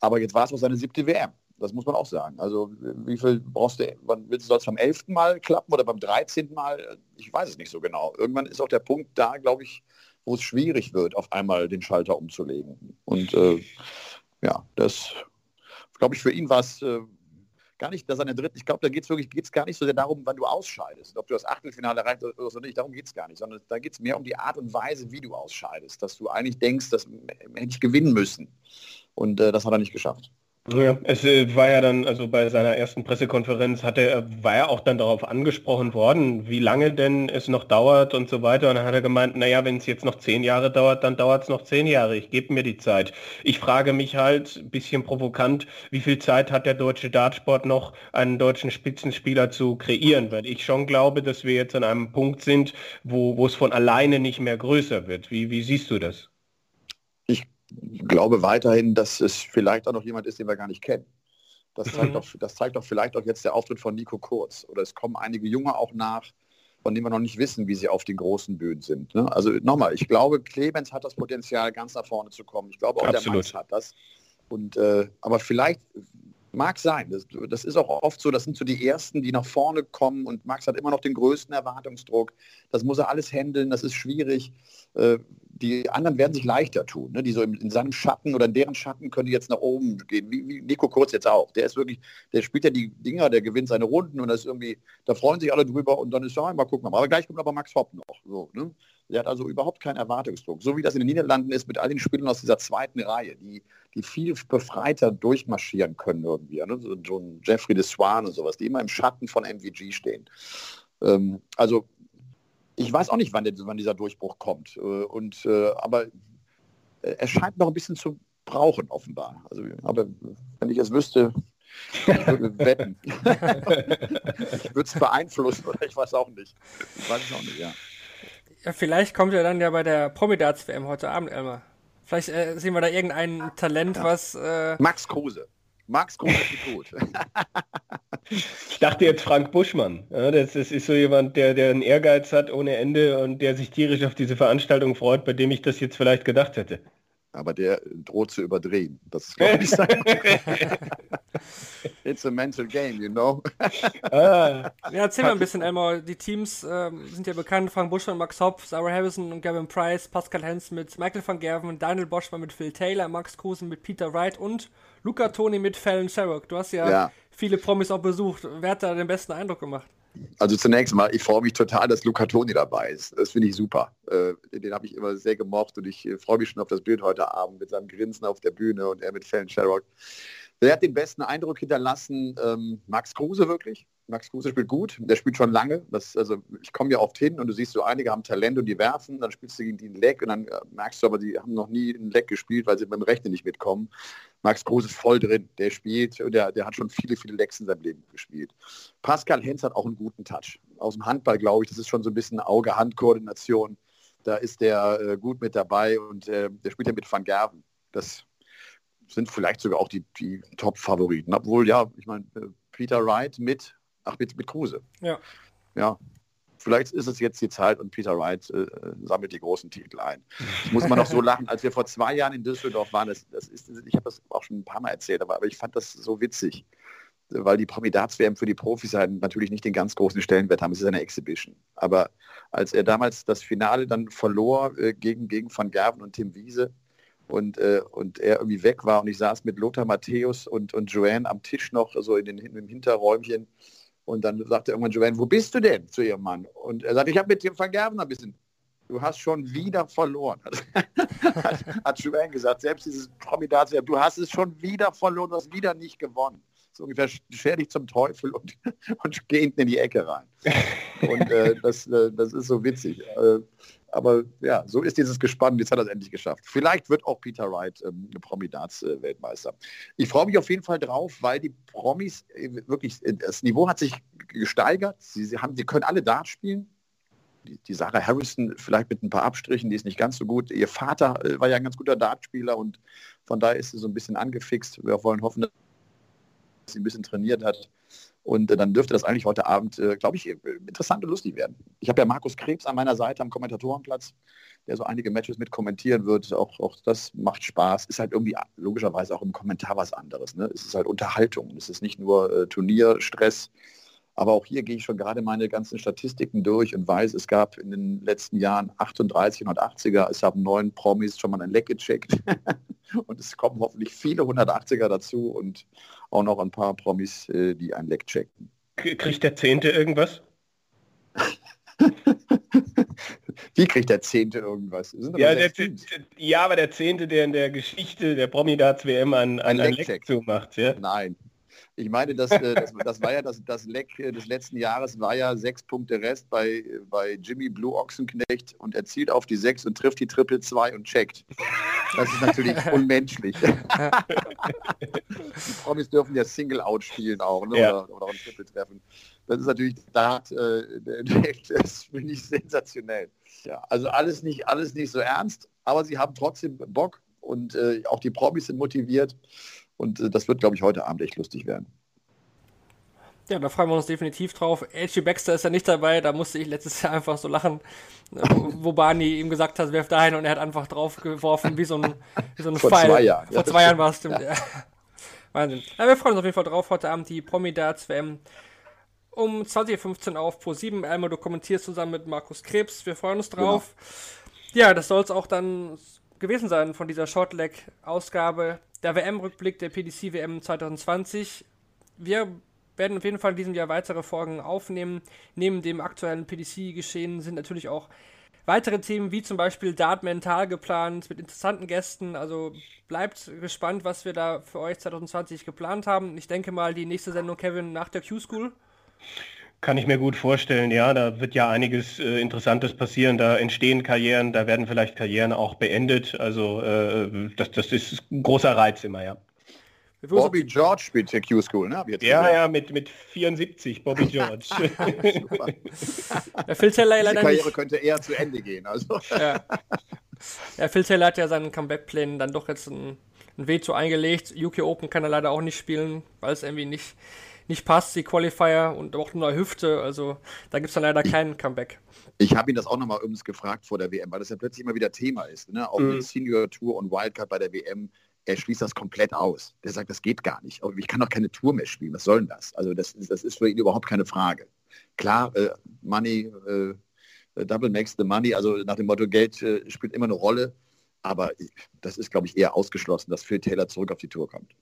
Aber jetzt war es auch seine siebte WM. Das muss man auch sagen. Also wie viel brauchst du, wann willst du es beim elften Mal klappen oder beim 13. Mal? Ich weiß es nicht so genau. Irgendwann ist auch der Punkt da, glaube ich, wo es schwierig wird, auf einmal den Schalter umzulegen. Und äh, ja, das glaube ich, für ihn war es äh, gar nicht, dass er in der dritten, ich glaube, da geht es wirklich geht's gar nicht so sehr darum, wann du ausscheidest, ob du das Achtelfinale erreicht oder nicht, darum geht es gar nicht, sondern da geht es mehr um die Art und Weise, wie du ausscheidest, dass du eigentlich denkst, dass hätte ich gewinnen müssen. Und äh, das hat er nicht geschafft. Ja, es äh, war ja dann, also bei seiner ersten Pressekonferenz hatte war er auch dann darauf angesprochen worden, wie lange denn es noch dauert und so weiter. Und dann hat er gemeint, naja, wenn es jetzt noch zehn Jahre dauert, dann dauert es noch zehn Jahre. Ich gebe mir die Zeit. Ich frage mich halt, bisschen provokant, wie viel Zeit hat der deutsche Dartsport noch, einen deutschen Spitzenspieler zu kreieren? Weil ich schon glaube, dass wir jetzt an einem Punkt sind, wo, wo es von alleine nicht mehr größer wird. Wie, wie siehst du das? Glaube weiterhin, dass es vielleicht auch noch jemand ist, den wir gar nicht kennen. Das zeigt, mhm. doch, das zeigt doch vielleicht auch jetzt der Auftritt von Nico Kurz. Oder es kommen einige Junge auch nach, von denen wir noch nicht wissen, wie sie auf den großen Bühnen sind. Ne? Also nochmal, ich glaube, Clemens hat das Potenzial, ganz nach vorne zu kommen. Ich glaube auch Absolut. der Max hat das. Und, äh, aber vielleicht Mag sein. Das, das, ist auch oft so, das sind so die Ersten, die nach vorne kommen und Max hat immer noch den größten Erwartungsdruck. Das muss er alles handeln, das ist schwierig. Äh, die anderen werden sich leichter tun. Ne? Die so in, seinem Schatten oder in deren Schatten können die jetzt nach oben gehen. Wie, wie, Nico Kurz jetzt auch. Der ist wirklich, der spielt ja die Dinger, der gewinnt seine Runden und das irgendwie, da freuen sich alle drüber und dann ist ja, mal gucken. Aber gleich kommt aber Max Hopp noch. So, ne? Der hat also überhaupt keinen Erwartungsdruck. So wie das in den Niederlanden ist mit all den Spielern aus dieser zweiten Reihe, die, die viel befreiter durchmarschieren können irgendwie. Ne? So John Jeffrey de Swan und sowas, die immer im Schatten von MVG stehen. Ähm, also ich weiß auch nicht, wann, der, wann dieser Durchbruch kommt. Äh, und, äh, aber äh, er scheint noch ein bisschen zu brauchen, offenbar. Also, aber wenn ich es wüsste, ich würde wetten. ich es beeinflussen oder ich weiß auch nicht. Ich weiß es auch nicht, ja. Ja, vielleicht kommt er dann ja bei der Promidats-WM heute Abend, Elmar. Vielleicht äh, sehen wir da irgendein Talent, ja. was. Äh Max Kruse. Max Kruse ist gut. ich dachte jetzt Frank Buschmann. Ja, das, das, ist so jemand, der, der einen Ehrgeiz hat ohne Ende und der sich tierisch auf diese Veranstaltung freut, bei dem ich das jetzt vielleicht gedacht hätte aber der droht zu überdrehen. Das ist, glaube ich, sein It's a mental game, you know. ah. Ja, erzähl mal ein bisschen, Elmar. Die Teams ähm, sind ja bekannt, Frank Buschmann, Max Hopf, Sarah Harrison und Gavin Price, Pascal Hens mit Michael van Gerven, Daniel Boschmann mit Phil Taylor, Max Krusen mit Peter Wright und Luca Toni mit Fallon Sherrock. Du hast ja, ja, viele Promis auch besucht. Wer hat da den besten Eindruck gemacht? Also zunächst mal, ich freue mich total, dass Luca Toni dabei ist. Das finde ich super. Äh, den habe ich immer sehr gemocht und ich äh, freue mich schon auf das Bild heute Abend mit seinem Grinsen auf der Bühne und er mit Fallon Sherrock. Wer hat den besten Eindruck hinterlassen? Ähm, Max Kruse wirklich. Max Kruse spielt gut, der spielt schon lange. Das, also ich komme ja oft hin und du siehst so, einige haben Talent und die werfen, dann spielst du gegen die einen Leck und dann äh, merkst du aber, die haben noch nie einen Leck gespielt, weil sie beim Rechnen nicht mitkommen. Max Kruse ist voll drin, der spielt und der, der hat schon viele, viele Lecks in seinem Leben gespielt. Pascal Hens hat auch einen guten Touch. Aus dem Handball, glaube ich, das ist schon so ein bisschen Auge-Hand-Koordination. Da ist der äh, gut mit dabei und äh, der spielt ja mit Van Gerven. Das sind vielleicht sogar auch die, die Top-Favoriten. Obwohl, ja, ich meine, äh, Peter Wright mit, ach, mit, mit Kruse. Ja. Ja. Vielleicht ist es jetzt die Zeit und Peter Wright äh, sammelt die großen Titel ein. Das muss man noch so lachen. Als wir vor zwei Jahren in Düsseldorf waren, das, das ist, ich habe das auch schon ein paar Mal erzählt, aber, aber ich fand das so witzig, weil die Promidats-WM für die Profis halt natürlich nicht den ganz großen Stellenwert haben. Es ist eine Exhibition. Aber als er damals das Finale dann verlor äh, gegen, gegen Van Gerven und Tim Wiese, und, äh, und er irgendwie weg war und ich saß mit Lothar Matthäus und, und Joanne am Tisch noch so in den, im Hinterräumchen und dann sagte irgendwann Joanne, wo bist du denn zu ihrem Mann? Und er sagte, ich habe mit dem Van Gerven ein bisschen, du hast schon wieder verloren, hat, hat Joanne gesagt, selbst dieses Promidat, du hast es schon wieder verloren, du hast wieder nicht gewonnen. So ungefähr scher dich zum Teufel und, und geh in die Ecke rein. Und äh, das, äh, das ist so witzig. Äh, aber ja, so ist dieses Gespann. Jetzt hat er es endlich geschafft. Vielleicht wird auch Peter Wright ähm, Prominaz-Weltmeister. Ich freue mich auf jeden Fall drauf, weil die Promis äh, wirklich, äh, das Niveau hat sich gesteigert. Sie, sie, haben, sie können alle Dart spielen. Die, die, Sarah Harrison vielleicht mit ein paar Abstrichen, die ist nicht ganz so gut. Ihr Vater äh, war ja ein ganz guter Dartspieler und von daher ist sie so ein bisschen angefixt. Wir wollen hoffen, dass sie ein bisschen trainiert hat. Und äh, dann dürfte das eigentlich heute Abend, äh, glaube ich, äh, interessant und lustig werden. Ich habe ja Markus Krebs an meiner Seite am Kommentatorenplatz, der so einige Matches mit kommentieren wird. Auch, auch das macht Spaß. Ist halt irgendwie logischerweise auch im Kommentar was anderes. Ne? Es ist halt Unterhaltung. Es ist nicht nur äh, Turnierstress. Aber auch hier gehe ich schon gerade meine ganzen Statistiken durch und weiß, es gab in den letzten Jahren 38 und 80er, es haben neun Promis schon mal ein Leck gecheckt. und es kommen hoffentlich viele 180er dazu und auch noch ein paar Promis, äh, die ein Leck checken. Kriegt der Zehnte irgendwas? Wie kriegt der Zehnte irgendwas? Ja, der, ja, aber der Zehnte, der in der Geschichte der Promi-Darts WM ein, ein, ein Leck zumacht. Ja? Nein, ich meine, das, äh, das, das, war ja das, das Leck äh, des letzten Jahres, war ja sechs Punkte Rest bei, bei Jimmy Blue Ochsenknecht und er zielt auf die sechs und trifft die Triple 2 und checkt. Das ist natürlich unmenschlich. die Promis dürfen ja Single-Out spielen auch ne? ja. oder, oder ein Triple treffen. Das ist natürlich, da hat, äh, das finde ich sensationell. Ja, also alles nicht, alles nicht so ernst, aber sie haben trotzdem Bock und äh, auch die Promis sind motiviert. Und äh, das wird, glaube ich, heute Abend echt lustig werden. Ja, da freuen wir uns definitiv drauf. H.G. Baxter ist ja nicht dabei, da musste ich letztes Jahr einfach so lachen, äh, wo Barney ihm gesagt hat, werf dahin und er hat einfach drauf geworfen, wie so ein, wie so ein Vor Pfeil. Zwei Jahren. Vor ja, zwei Jahren war es, stimmt. Ja. Wahnsinn. Ja, wir freuen uns auf jeden Fall drauf, heute Abend die Promi-Darts WM um 20.15 Uhr auf Pro 7. Elmer, du kommentierst zusammen mit Markus Krebs. Wir freuen uns drauf. Genau. Ja, das soll es auch dann gewesen sein von dieser Shortleg-Ausgabe der WM-Rückblick der PDC WM 2020. Wir werden auf jeden Fall in diesem Jahr weitere Folgen aufnehmen. Neben dem aktuellen PDC-Geschehen sind natürlich auch weitere Themen wie zum Beispiel Dart Mental geplant mit interessanten Gästen. Also bleibt gespannt, was wir da für euch 2020 geplant haben. Ich denke mal, die nächste Sendung, Kevin, nach der Q-School. Kann ich mir gut vorstellen, ja, da wird ja einiges äh, Interessantes passieren, da entstehen Karrieren, da werden vielleicht Karrieren auch beendet, also äh, das, das ist ein großer Reiz immer, ja. Bobby George spielt der Q-School, ne? ja, ja, mit, mit 74, Bobby George. der Phil leider Karriere nicht. könnte eher zu Ende gehen, also. ja. ja, Phil Taylor hat ja seinen Comeback-Plänen dann doch jetzt ein, ein Veto eingelegt. UK Open kann er leider auch nicht spielen, weil es irgendwie nicht nicht passt, die Qualifier und auch nur eine Hüfte. Also da gibt es dann leider keinen Comeback. Ich habe ihn das auch nochmal übrigens gefragt vor der WM, weil das ja plötzlich immer wieder Thema ist. Ne? Auch mhm. die Senior Tour und Wildcard bei der WM. Er schließt das komplett aus. Der sagt, das geht gar nicht. Ich kann doch keine Tour mehr spielen. Was soll denn das? Also das, das ist für ihn überhaupt keine Frage. Klar, äh, Money, äh, Double makes the money. Also nach dem Motto, Geld äh, spielt immer eine Rolle. Aber das ist, glaube ich, eher ausgeschlossen, dass Phil Taylor zurück auf die Tour kommt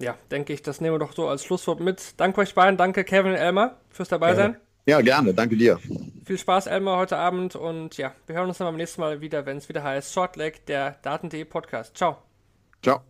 ja, denke ich, das nehmen wir doch so als Schlusswort mit. Danke euch beiden, danke Kevin und Elmar fürs dabei sein. Ja, gerne, danke dir. Viel Spaß, Elmar, heute Abend und ja, wir hören uns dann beim nächsten Mal wieder, wenn es wieder heißt Shortleg, der Daten.de Podcast. Ciao. Ciao.